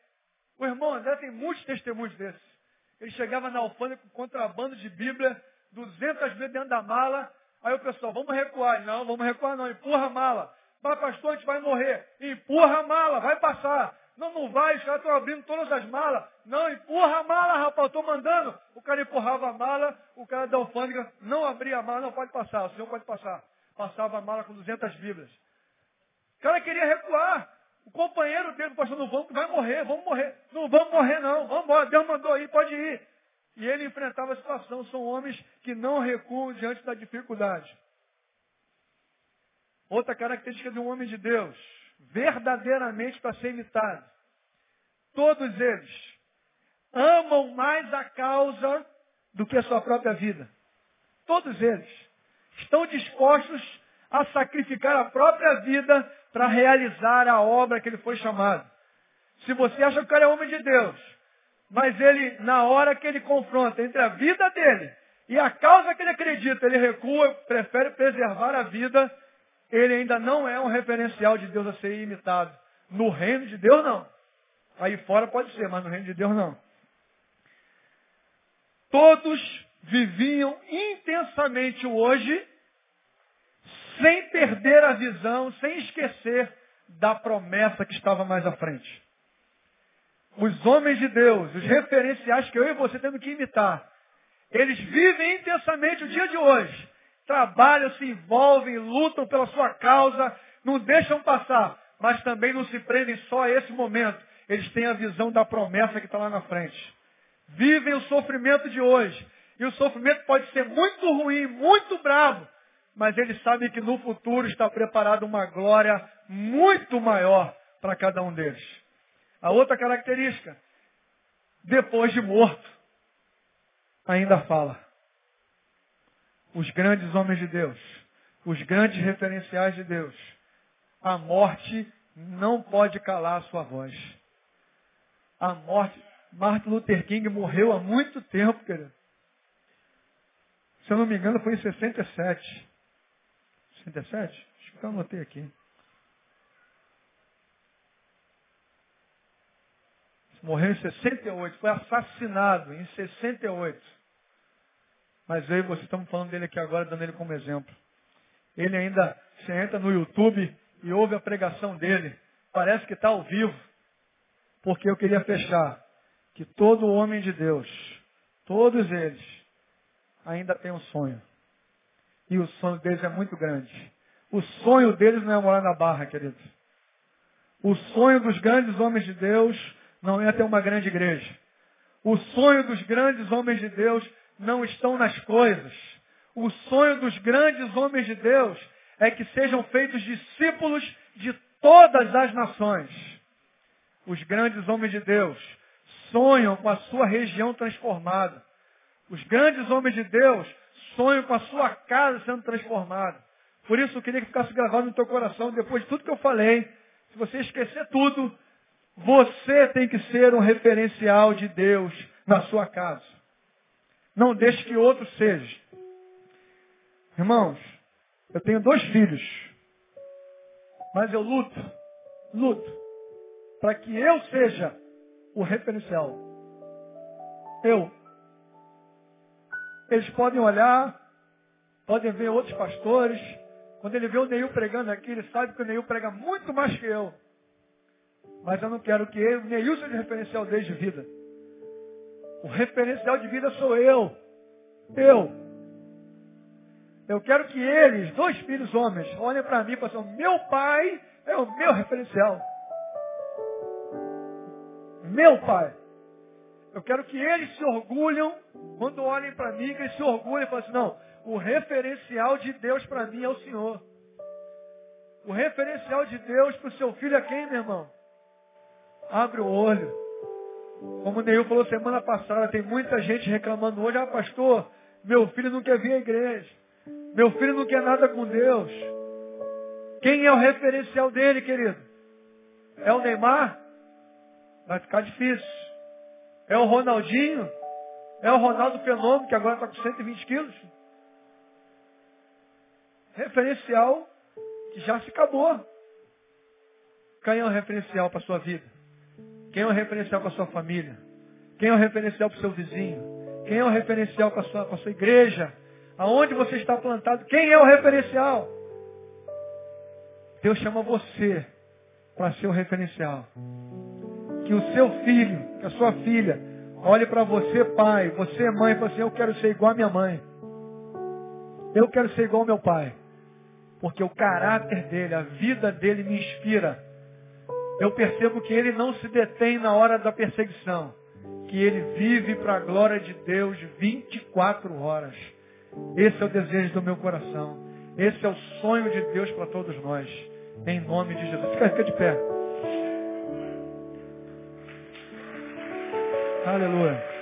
O irmão André tem muitos testemunhos desses. Ele chegava na alfândega com contrabando de Bíblia, 200 mil dentro da mala. Aí o pessoal, vamos recuar. Não, vamos recuar não, empurra a mala. Mas pastor, a gente vai morrer. Empurra a mala, vai passar. Não, não vai, os caras estão abrindo todas as malas. Não, empurra a mala, rapaz, estou mandando. O cara empurrava a mala, o cara da alfândega não abria a mala, não pode passar, o senhor pode passar. Passava a mala com 200 bíblias. O cara queria recuar. O companheiro dele, pastor, não vamos, vai morrer, vamos morrer. Não vamos morrer não, vamos embora, Deus mandou aí, pode ir. E ele enfrentava a situação. São homens que não recuam diante da dificuldade. Outra característica de um homem de Deus, verdadeiramente para ser imitado. Todos eles amam mais a causa do que a sua própria vida. Todos eles estão dispostos a sacrificar a própria vida para realizar a obra que ele foi chamado. Se você acha que o cara é homem de Deus, mas ele, na hora que ele confronta entre a vida dele e a causa que ele acredita, ele recua, prefere preservar a vida, ele ainda não é um referencial de Deus a ser imitado. No reino de Deus, não. Aí fora pode ser, mas no reino de Deus, não. Todos viviam intensamente o hoje, sem perder a visão, sem esquecer da promessa que estava mais à frente os homens de Deus, os referenciais que eu e você temos que imitar, eles vivem intensamente o dia de hoje. Trabalham, se envolvem, lutam pela sua causa, não deixam passar, mas também não se prendem só a esse momento. Eles têm a visão da promessa que está lá na frente. Vivem o sofrimento de hoje. E o sofrimento pode ser muito ruim, muito bravo, mas eles sabem que no futuro está preparada uma glória muito maior para cada um deles. A outra característica, depois de morto, ainda fala. Os grandes homens de Deus, os grandes referenciais de Deus, a morte não pode calar a sua voz. A morte, Martin Luther King morreu há muito tempo, querido. Se eu não me engano, foi em 67. 67? Acho que eu anotei aqui. Morreu em 68, foi assassinado em 68. Mas eu e você estamos falando dele aqui agora, dando ele como exemplo. Ele ainda, você entra no YouTube e ouve a pregação dele. Parece que está ao vivo. Porque eu queria fechar que todo homem de Deus, todos eles, ainda tem um sonho. E o sonho deles é muito grande. O sonho deles não é morar na barra, queridos. O sonho dos grandes homens de Deus não é ter uma grande igreja. O sonho dos grandes homens de Deus não estão nas coisas. O sonho dos grandes homens de Deus é que sejam feitos discípulos de todas as nações. Os grandes homens de Deus sonham com a sua região transformada. Os grandes homens de Deus sonham com a sua casa sendo transformada. Por isso eu queria que ficasse gravado no teu coração, depois de tudo que eu falei, se você esquecer tudo, você tem que ser um referencial de Deus na sua casa. Não deixe que outro seja. Irmãos, eu tenho dois filhos. Mas eu luto, luto, para que eu seja o referencial. Eu. Eles podem olhar, podem ver outros pastores. Quando ele vê o Neil pregando aqui, ele sabe que o Neil prega muito mais que eu. Mas eu não quero que ele, Neil seja referencial desde vida. O referencial de vida sou eu. Eu. Eu quero que eles, dois filhos homens, olhem para mim e assim, meu pai é o meu referencial. Meu pai. Eu quero que eles se orgulham, quando olhem para mim, que eles se orgulhem e falem assim, não, o referencial de Deus para mim é o Senhor. O referencial de Deus para o seu filho é quem, meu irmão? Abre o olho. Como o Neil falou semana passada, tem muita gente reclamando hoje, ah pastor, meu filho não quer vir à igreja. Meu filho não quer nada com Deus. Quem é o referencial dele, querido? É o Neymar? Vai ficar difícil. É o Ronaldinho? É o Ronaldo Fenômeno, que agora está com 120 quilos? Referencial que já se acabou. Quem é o referencial para a sua vida? Quem é o referencial para a sua família? Quem é o referencial para o seu vizinho? Quem é o referencial para a sua, para a sua igreja? Aonde você está plantado? Quem é o referencial? Deus chama você para ser o referencial. Que o seu filho, que a sua filha, olhe para você, pai, você, mãe, e fale assim, eu quero ser igual a minha mãe. Eu quero ser igual ao meu pai. Porque o caráter dele, a vida dele me inspira eu percebo que ele não se detém na hora da perseguição, que ele vive para a glória de Deus 24 horas. Esse é o desejo do meu coração. Esse é o sonho de Deus para todos nós. Em nome de Jesus. Fica, fica de pé. Aleluia.